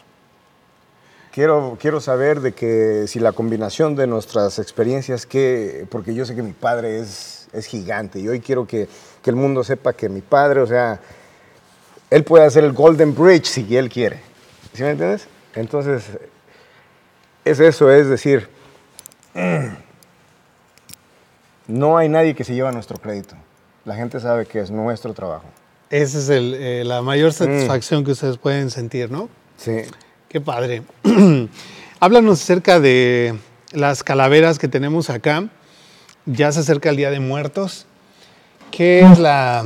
Quiero, quiero saber de que si la combinación de nuestras experiencias, que, porque yo sé que mi padre es, es gigante y hoy quiero que, que el mundo sepa que mi padre, o sea, él puede hacer el Golden Bridge si él quiere. ¿Sí me entiendes? Entonces, es eso, es decir, no hay nadie que se lleva nuestro crédito. La gente sabe que es nuestro trabajo.
Esa es el, eh, la mayor satisfacción que ustedes pueden sentir, ¿no?
Sí.
Qué padre. Háblanos acerca de las calaveras que tenemos acá. Ya se acerca el Día de Muertos. ¿Qué es la,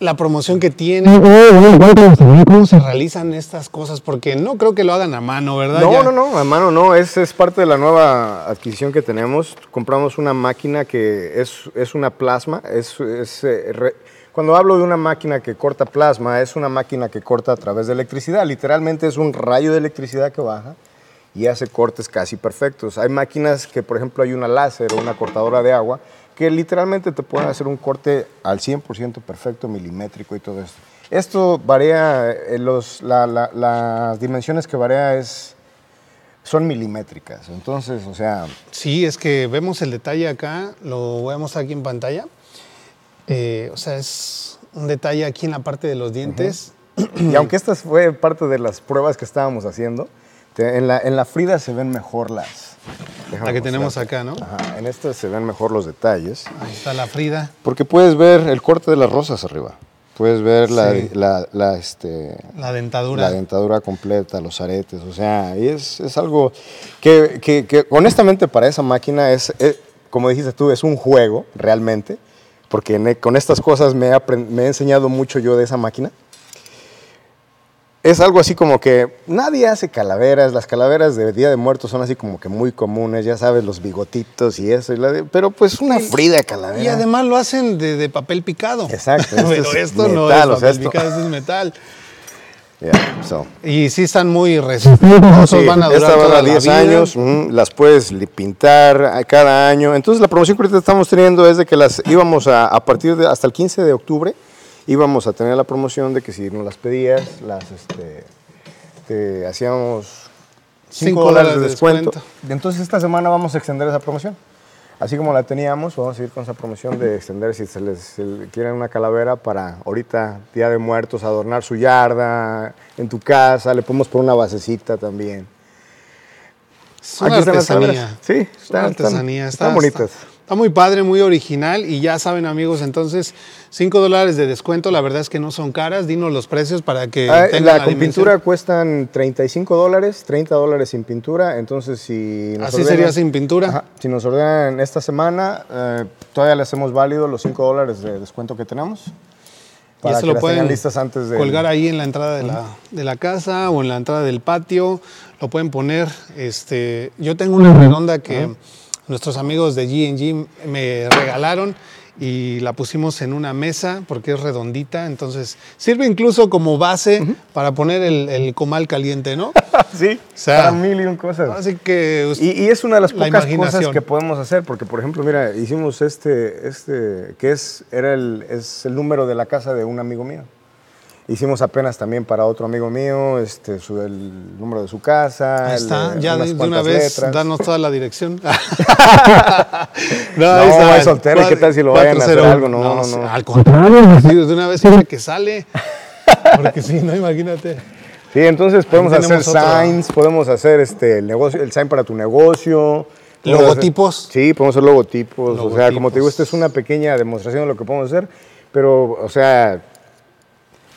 la promoción que tienen? ¿Cómo se realizan estas cosas? Porque no creo que lo hagan a mano, ¿verdad?
No,
Ya-
no, no, a mano no, es, es parte de la nueva adquisición que tenemos. Compramos una máquina que es, es una plasma. Es, es, eh, re- cuando hablo de una máquina que corta plasma, es una máquina que corta a través de electricidad. Literalmente es un rayo de electricidad que baja y hace cortes casi perfectos. Hay máquinas que, por ejemplo, hay una láser o una cortadora de agua que literalmente te pueden hacer un corte al 100% perfecto, milimétrico y todo esto. Esto varía, eh, los, la- la- las dimensiones que varía es, son milimétricas. Entonces, o sea,
Sí, es que vemos el detalle acá, lo voy a mostrar aquí en pantalla. Eh, o sea, es un detalle aquí en la parte de los dientes.
y aunque esta fue parte de las pruebas que estábamos haciendo, te- en, la, en la Frida se ven mejor las... déjame
La que tenemos
mostrarte.
acá, ¿no?
Ajá, en esta se ven mejor los detalles.
Ahí está la Frida,
Porque puedes ver el corte de las rosas arriba. Puedes ver la,
Sí.
la, la, este,
la dentadura.
la dentadura completa, los aretes, o sea, y es, es algo que, que- que honestamente para esa máquina es, eh, como dijiste tú, es un juego realmente, porque en- con estas cosas me he, me he enseñado mucho yo de esa máquina. Es algo así como que nadie hace calaveras, las calaveras de Día de Muertos son así como que muy comunes, ya sabes, los bigotitos y eso, y la de- pero pues una Frida calavera.
Y además lo hacen de, de papel picado.
Exacto,
Pero
esto es
esto no es
metal, o
papel
sea, esto-
picado, esto es metal.
Yeah, so.
Y sí están muy resistentes.
Sí,
van a durar
esta va a
toda
dar
la
10
vida.
años, ujú, las puedes pintar cada año. Entonces la promoción que ahorita estamos teniendo es de que las íbamos a, a partir de hasta el 15 de octubre, íbamos a tener la promoción de que si nos las pedías, las este, te hacíamos 5
Cinco
dólares de
dólares de
descuento.
descuento.
Entonces esta semana vamos a extender esa promoción. Así como la teníamos, vamos a ir con esa promoción de extender si se les si quieren una calavera para ahorita, Día de Muertos, adornar su yarda, en tu casa, le podemos poner una basecita también.
Es una
Aquí están las
artesanía.
Sí,
Es una
están, están-
artesanía.
están bonitas.
Está, muy padre, muy original y ya saben amigos, entonces 5 dólares de descuento, la verdad es que no son caras, dinos los precios para que
Ah,
tengan
la,
la
con pintura cuestan 35 dólares, 30 dólares sin pintura, entonces si nos
Así sería sin pintura.
Ajá, si nos ordenan esta semana, eh, todavía le hacemos válido los 5 dólares de descuento que tenemos.
Y
Para
eso
que
lo pueden
listas antes de
colgar ahí en la entrada de la, de la casa o en la entrada del patio. Lo pueden poner. Este, yo tengo una redonda que nuestros amigos de G&G me regalaron y la pusimos en una mesa porque es redondita. Entonces sirve incluso como base para poner el, el comal caliente, ¿no?
sí,
sea,
para mil y un cosas.
Así que us-
Y, y es una de las
La
pocas cosas que podemos hacer, porque por ejemplo, mira, hicimos este, este que es, era el, es el número de la casa de un amigo mío. Hicimos apenas también para otro amigo mío, este, su- el número de su casa.
Ahí está, ya de, de una vez,
letras.
danos toda la dirección. no,
No, es soltero, ¿qué tal si lo vayan a hacer
401?
algo? No, no, no.
Al contrario, sí, de una vez siempre que sale. Porque si no, imagínate.
Sí, entonces podemos hacer signs, podemos hacer este, el, negocio, el sign para tu negocio.
¿Logotipos?
hacer- sí, podemos hacer logotipos. O sea, como te digo,
Logotipos.
esta es una pequeña demostración de lo que podemos hacer. Pero, o sea,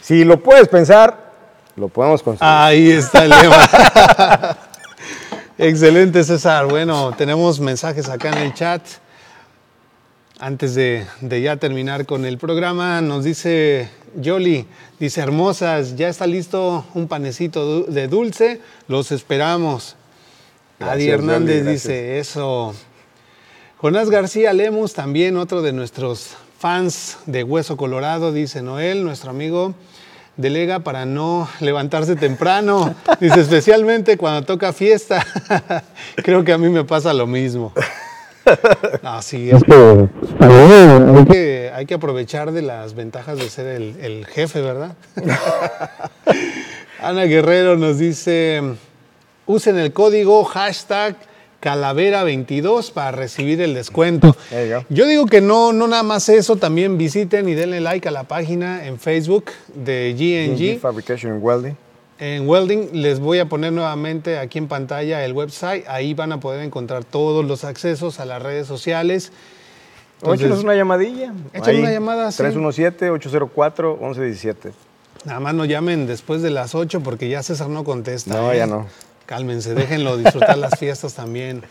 si lo puedes pensar, lo podemos conseguir.
Ahí está el lema. Excelente, César. Bueno, tenemos mensajes acá en el chat. Antes de, de ya terminar con el programa, nos dice Yoli, dice, hermosas, ya está listo un panecito de dulce, los esperamos. Adi Hernández
Yoli,
dice eso. Jonás García Lemos, también otro de nuestros fans de Hueso Colorado, dice Noel, nuestro amigo, delega para no levantarse temprano, dice especialmente cuando toca fiesta. Creo que a mí me pasa lo mismo. No, sí,
Es que que,
hay que aprovechar de las ventajas de ser el, el jefe, ¿verdad? Ana Guerrero nos dice, usen el código hashtag calavera22 para recibir el descuento. Yo digo que no, no nada más eso, también visiten y denle like a la página en Facebook de
G&G
GNG.
Fabrication Welding.
En Welding les voy a poner nuevamente aquí en pantalla el website. Ahí van a poder encontrar todos los accesos a las redes sociales.
O échanos
Entonces,
una llamadilla.
Échale una llamada, sí.
317-804-1117.
Nada más no llamen después de las 8 porque ya César no contesta.
No,
¿eh?
ya no.
Cálmense, déjenlo disfrutar las fiestas también.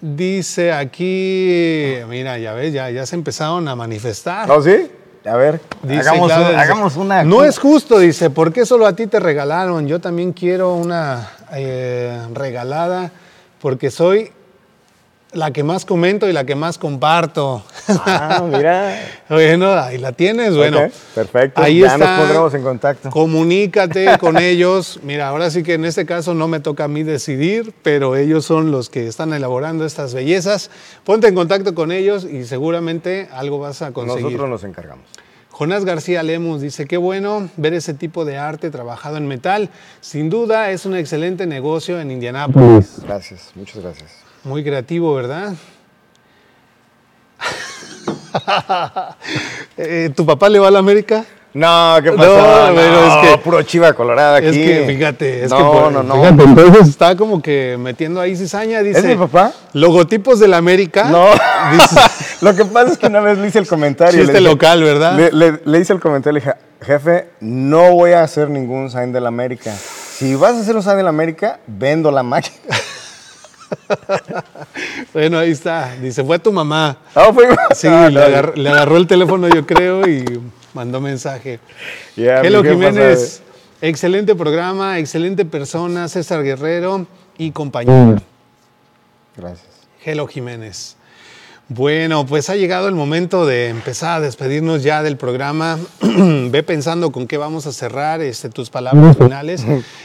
Dice aquí, mira, ya ves, ya, ya se empezaron a manifestar.
¿No, sí? A ver,
Dice
hagamos, una, hagamos una.
No es justo, dice, ¿por qué solo a ti te regalaron? Yo también quiero una eh, regalada porque soy la que más comento y la que más comparto.
Ah, mira.
bueno, ahí la tienes, bueno.
Perfecto.
Ahí
ya
está.
nos pondremos en contacto.
Comunícate con ellos. Mira, ahora sí que en este caso no me toca a mí decidir, pero ellos son los que están elaborando estas bellezas. Ponte en contacto con ellos y seguramente algo vas a conseguir.
Nosotros nos encargamos.
Jonás García Lemus dice, qué bueno ver ese tipo de arte trabajado en metal. Sin duda es un excelente negocio en Indianápolis.
Gracias, muchas gracias.
Muy creativo, ¿verdad? Eh, ¿Tu papá le va a la América?
No, ¿qué
No,
pasó? No,
pero es que-
puro chiva colorada aquí.
Es que fíjate, es
no,
que por-
no, no.
fíjate, entonces está como que metiendo ahí cizaña, dice.
¿Es mi papá?
Logotipos de la América.
No.
Dice,
Lo que pasa es que una vez le hice el comentario.
Chiste
le dije-
local, ¿verdad?
Le, le- le hice el comentario, le dije, jefe, no voy a hacer ningún sign de la América. Si vas a hacer un sign de la América, vendo la máquina.
bueno, ahí está. Dice, fue tu mamá.
No, fue-
Sí,
No,
le,
no.
agarró, le agarró el teléfono, yo creo, y mandó mensaje. Hello
jefa
Jiménez, excelente programa, excelente persona, César Guerrero y compañero.
sabe. Gracias.
Hello Jiménez. Bueno, pues ha llegado el momento de empezar a despedirnos ya del programa. Ve pensando con qué vamos a cerrar este, tus palabras finales.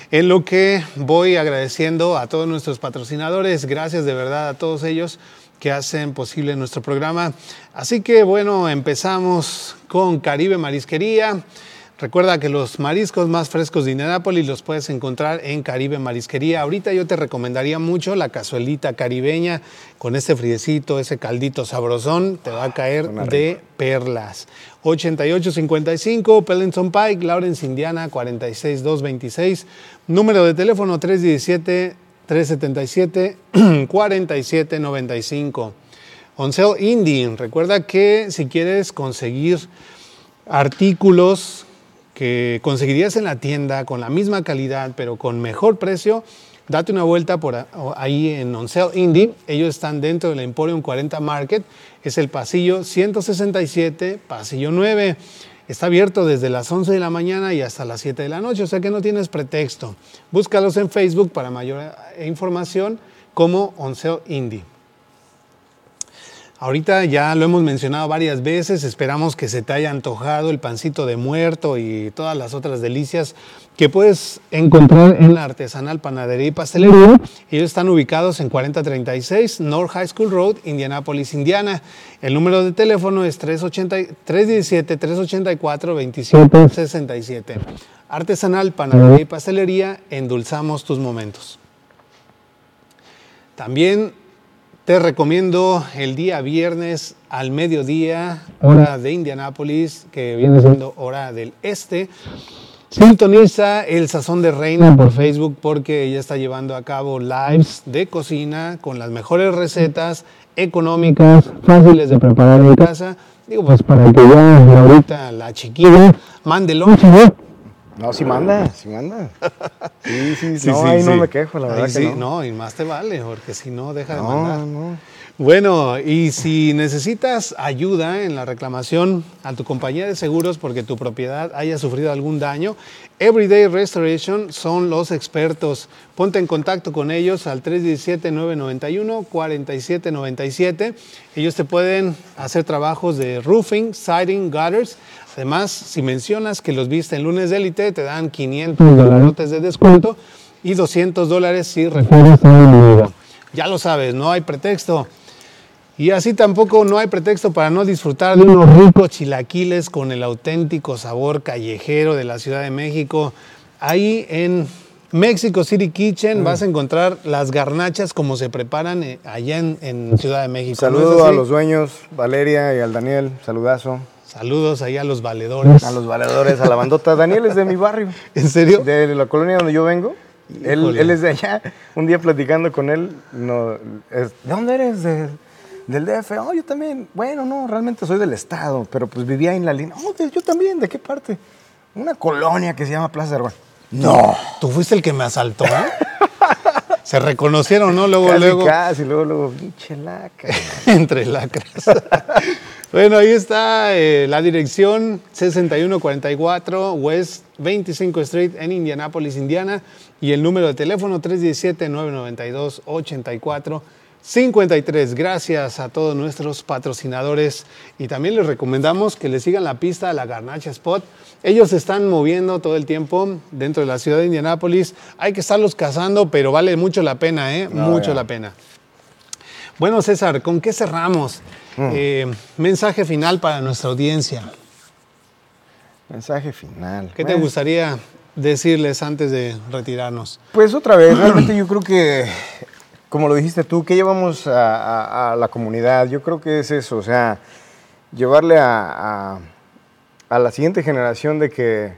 En lo que voy agradeciendo a todos nuestros patrocinadores. Gracias de verdad a todos ellos que hacen posible nuestro programa. Así que bueno, empezamos con Caribe Marisquería. Recuerda que los mariscos más frescos de Indianápolis los puedes encontrar en Caribe Marisquería. Ahorita yo te recomendaría mucho la cazuelita caribeña con este friecito, ese caldito sabrosón, te va a caer de perlas. 8855 Pellenson Pike, Lawrence, Indiana 46226. Número de teléfono 317 377 4795. On Sale Indie. Recuerda que si quieres conseguir artículos que conseguirías en la tienda con la misma calidad, pero con mejor precio, date una vuelta por ahí en On Sale Indie. Ellos están dentro del Emporium 40 Market. Es el pasillo 167, pasillo 9. Está abierto desde las 11 de la mañana y hasta las 7 de la noche, o sea que no tienes pretexto. Búscalos en Facebook para mayor información como On Sale Indie. Ahorita ya lo hemos mencionado varias veces, esperamos que se te haya antojado el pancito de muerto y todas las otras delicias que puedes encontrar en la Artesanal Panadería y Pastelería. Ellos están ubicados en 4036 North High School Road, Indianapolis, Indiana. El número de teléfono es 317-384-2767. Artesanal Panadería y Pastelería, endulzamos tus momentos. También te recomiendo el día viernes al mediodía, hora de Indianápolis, que viene siendo hora del este. Sintoniza el Sazón de Reina por Facebook porque ella está llevando a cabo lives de cocina con las mejores recetas económicas, fáciles de preparar en casa. Digo, pues para que ya ahorita la chiquilla mande lonche,
no, si manda, si manda. Sí, sí, sí. No, ahí no me quejo, la verdad. que
no. y más te vale, porque si no, deja de mandar. No. Bueno, y si necesitas ayuda en la reclamación a tu compañía de seguros porque tu propiedad haya sufrido algún daño, Everyday Restoration son los expertos. Ponte en contacto con ellos al 317-991-4797. Ellos te pueden hacer trabajos de roofing, siding, gutters. Además, si mencionas que los viste en lunes de élite, te dan 500 dólares de descuento y 200 dólares si refieres a Ya lo sabes, no hay pretexto. Y así tampoco no hay pretexto para no disfrutar de unos ricos chilaquiles con el auténtico sabor callejero de la Ciudad de México. Ahí en Mexico City Kitchen vas a mm. encontrar las garnachas como se preparan eh, allá en, Ciudad de México.
Saludos a los dueños, Valeria y al Daniel, saludazo.
Saludos ahí a los valedores.
A los valedores, a la bandota. Daniel es de mi barrio.
¿En serio?
De la colonia donde yo vengo. Él, él, es de allá. Un día platicando con él, no, ¿de dónde eres? De, del DF, oh, yo también, bueno, no, realmente soy del Estado, pero pues vivía en la línea, oh, yo también, ¿de qué parte? Una colonia que se llama Plaza de
No. ¿Tú fuiste el que me asaltó? Se reconocieron, ¿no? Luego,
casi,
luego.
Casi, luego, luego, pinche laca.
Entre lacras. Bueno, ahí está eh, la dirección 6144 West 25 Street en Indianapolis, Indiana. Y el número de teléfono 317-992-84 53. Gracias a todos nuestros patrocinadores y también les recomendamos que le sigan la pista a la Garnacha Spot. Ellos se están moviendo todo el tiempo dentro de la ciudad de Indianápolis. Hay que estarlos cazando, pero vale mucho la pena, ¿eh? mucho la pena. Bueno, César, ¿con qué cerramos? Mm. Eh, mensaje final para nuestra audiencia.
Mensaje final.
¿Qué te gustaría decirles antes de retirarnos?
Pues otra vez, realmente yo creo que como lo dijiste tú, ¿qué llevamos a, la comunidad? Yo creo que es eso, o sea, llevarle a, la siguiente generación de que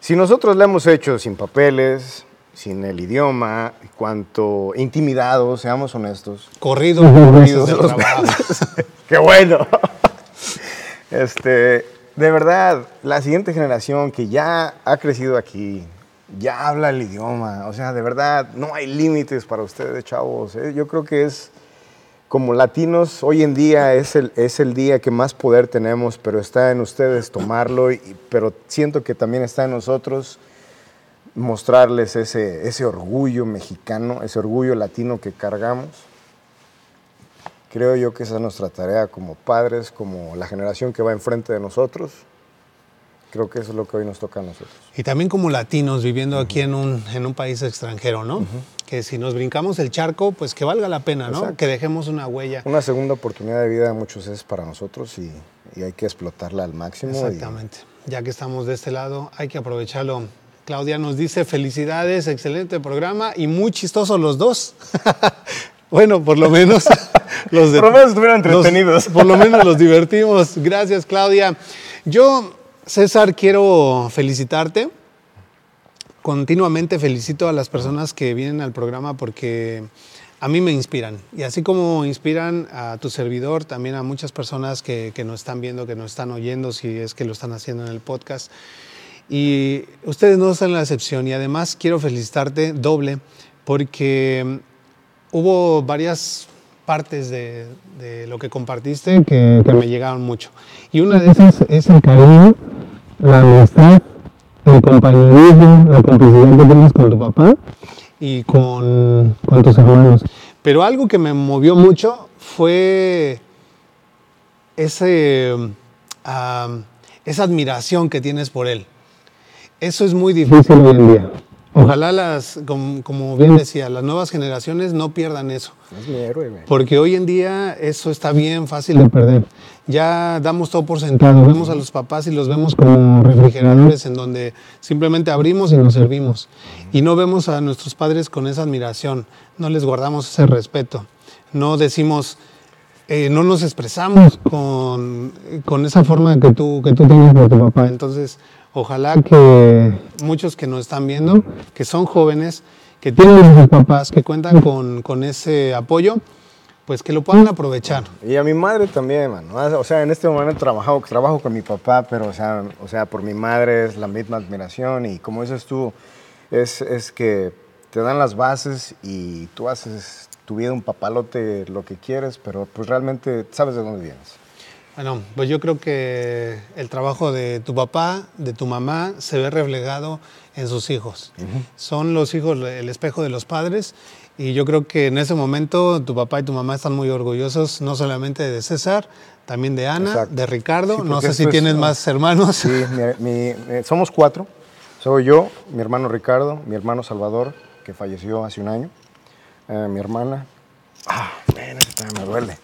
si nosotros la hemos hecho sin papeles, sin el idioma, cuanto intimidados, seamos honestos.
Corridos, corridos
Qué bueno. Este, de verdad, la siguiente generación que ya ha crecido aquí, ya habla el idioma. O sea, de verdad, no hay límites para ustedes, chavos. ¿eh? Yo creo que es como latinos, hoy en día es el, es el día que más poder tenemos, pero está en ustedes tomarlo, pero siento que también está en nosotros mostrarles ese, ese orgullo mexicano, ese orgullo latino que cargamos. Creo yo que esa es nuestra tarea como padres, como la generación que va enfrente de nosotros. Creo que eso es lo que hoy nos toca a nosotros.
Y también como latinos viviendo aquí en un, en un país extranjero, ¿no? Que si nos brincamos el charco, pues que valga la pena, ¿no? Que dejemos una huella.
Una segunda oportunidad de vida muchos es para nosotros y, y hay que explotarla al máximo.
Exactamente. Ya que estamos de este lado, hay que aprovecharlo. Claudia nos dice felicidades, excelente programa y muy chistosos los dos. bueno, por lo menos
los de, por lo menos estuvieron entretenidos.
por lo menos los divertimos. Gracias, Claudia. Yo César, quiero felicitarte. Continuamente felicito a las personas que vienen al programa porque a mí me inspiran. Y así como inspiran a tu servidor, también a muchas personas que, que nos están viendo, que nos están oyendo, si es que lo están haciendo en el podcast. Y ustedes no son la excepción. Y además quiero felicitarte doble porque mm, hubo varias partes de, de lo que compartiste que, que me llegaron mucho. Y una de esas es el cariño, la amistad, el compañerismo, la complicidad que tienes con tu papá y con, con tus hermanos. Pero algo que me movió mucho fue ese, ah, esa admiración que tienes por él. Eso es muy difícil hoy en día. Ojalá las, como, como bien decía, las nuevas generaciones no pierdan eso.
Es mi héroe, güey.
Porque hoy en día eso está bien fácil de perder. Ya damos todo por sentado. Vemos a los papás y los vemos como refrigeradores en donde simplemente abrimos y nos servimos. Y no vemos a nuestros padres con esa admiración. No les guardamos ese respeto. No decimos, eh, no nos expresamos con, con esa forma que tú, que tú tienes por tu papá. Entonces, ojalá que muchos que nos están viendo, que son jóvenes, que tienen sus papás, que cuentan con, con ese apoyo, pues que lo puedan aprovechar.
Y a mi madre también, mano. O sea, en este momento trabajo, trabajo con mi papá, pero o sea, o sea, por mi madre es la misma admiración y como dices tú, es, es que te dan las bases y tú haces tu vida un papalote lo que quieres, pero pues realmente sabes de dónde vienes.
Bueno, pues yo creo que el trabajo de tu papá, de tu mamá, se ve reflejado en sus hijos. Son los hijos el espejo de los padres y yo creo que en ese momento tu papá y tu mamá están muy orgullosos, no solamente de César, también de Ana,
Exacto.
de Ricardo.
Sí,
no sé si
es,
tienes
¿no?
más hermanos.
Sí, mi- mi- eh, somos cuatro. Soy yo, mi hermano Ricardo, mi hermano Salvador, que falleció hace un año, eh, mi hermana. Ah, también me duele.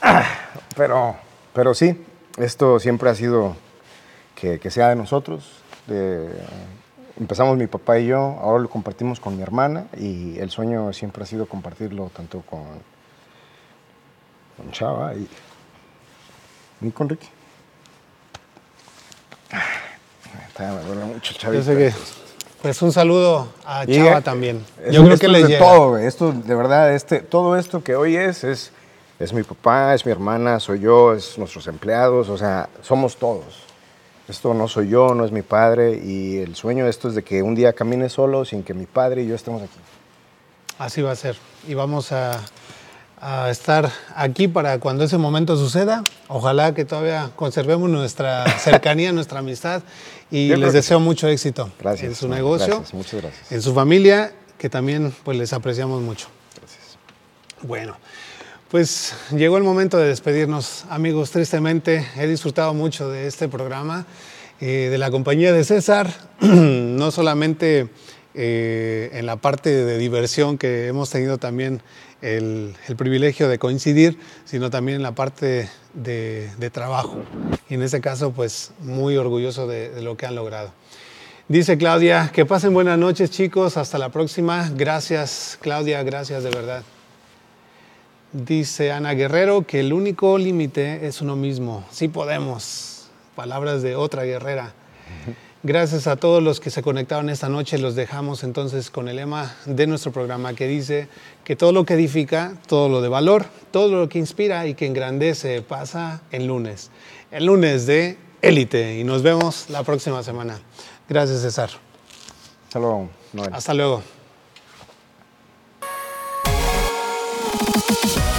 Ah, pero, pero sí, esto siempre ha sido que, que sea de nosotros. de- empezamos mi papá y yo, ahora lo compartimos con mi hermana y el sueño siempre ha sido compartirlo tanto con, con Chava y, y con Ricky. Todavía me duele mucho,
Yo
chavita.
sé que, pues un saludo a Chava también.
es-
Yo creo que llega.
todo. Esto, de verdad, este, todo esto que hoy es, es, es mi papá, es mi hermana, soy yo, es nuestros empleados, o sea, somos todos. Esto no soy yo, no es mi padre, y el sueño de esto es de que un día camine solo sin que mi padre y yo estemos aquí.
Así va a ser. Y vamos a, a estar aquí para cuando ese momento suceda. Ojalá que todavía conservemos nuestra cercanía, nuestra amistad. Y
Yo
les deseo mucho éxito
Gracias.
en su
man,
negocio,
Gracias, muchas gracias.
en su familia, que también pues les apreciamos mucho.
Gracias.
Bueno, pues llegó el momento de despedirnos, amigos. Tristemente he disfrutado mucho de este programa, eh, de la compañía de César, no solamente eh, en la parte de diversión que hemos tenido también el, privilegio de coincidir, sino también en la parte de, trabajo. Y en este caso, pues muy orgulloso de- de lo que han logrado. Dice Claudia, que pasen buenas noches chicos, hasta la próxima. Gracias Claudia, gracias de verdad. Dice Ana Guerrero que el único límite es uno mismo. Sí podemos. Palabras de otra guerrera. Gracias a todos los que se conectaron esta noche. Los dejamos entonces con el lema de nuestro programa que dice que todo lo que edifica, todo lo de valor, todo lo que inspira y que engrandece pasa el lunes. El lunes de élite. Y nos vemos la próxima semana. Gracias César.
Hasta luego, Noel.
Hasta luego. Bye.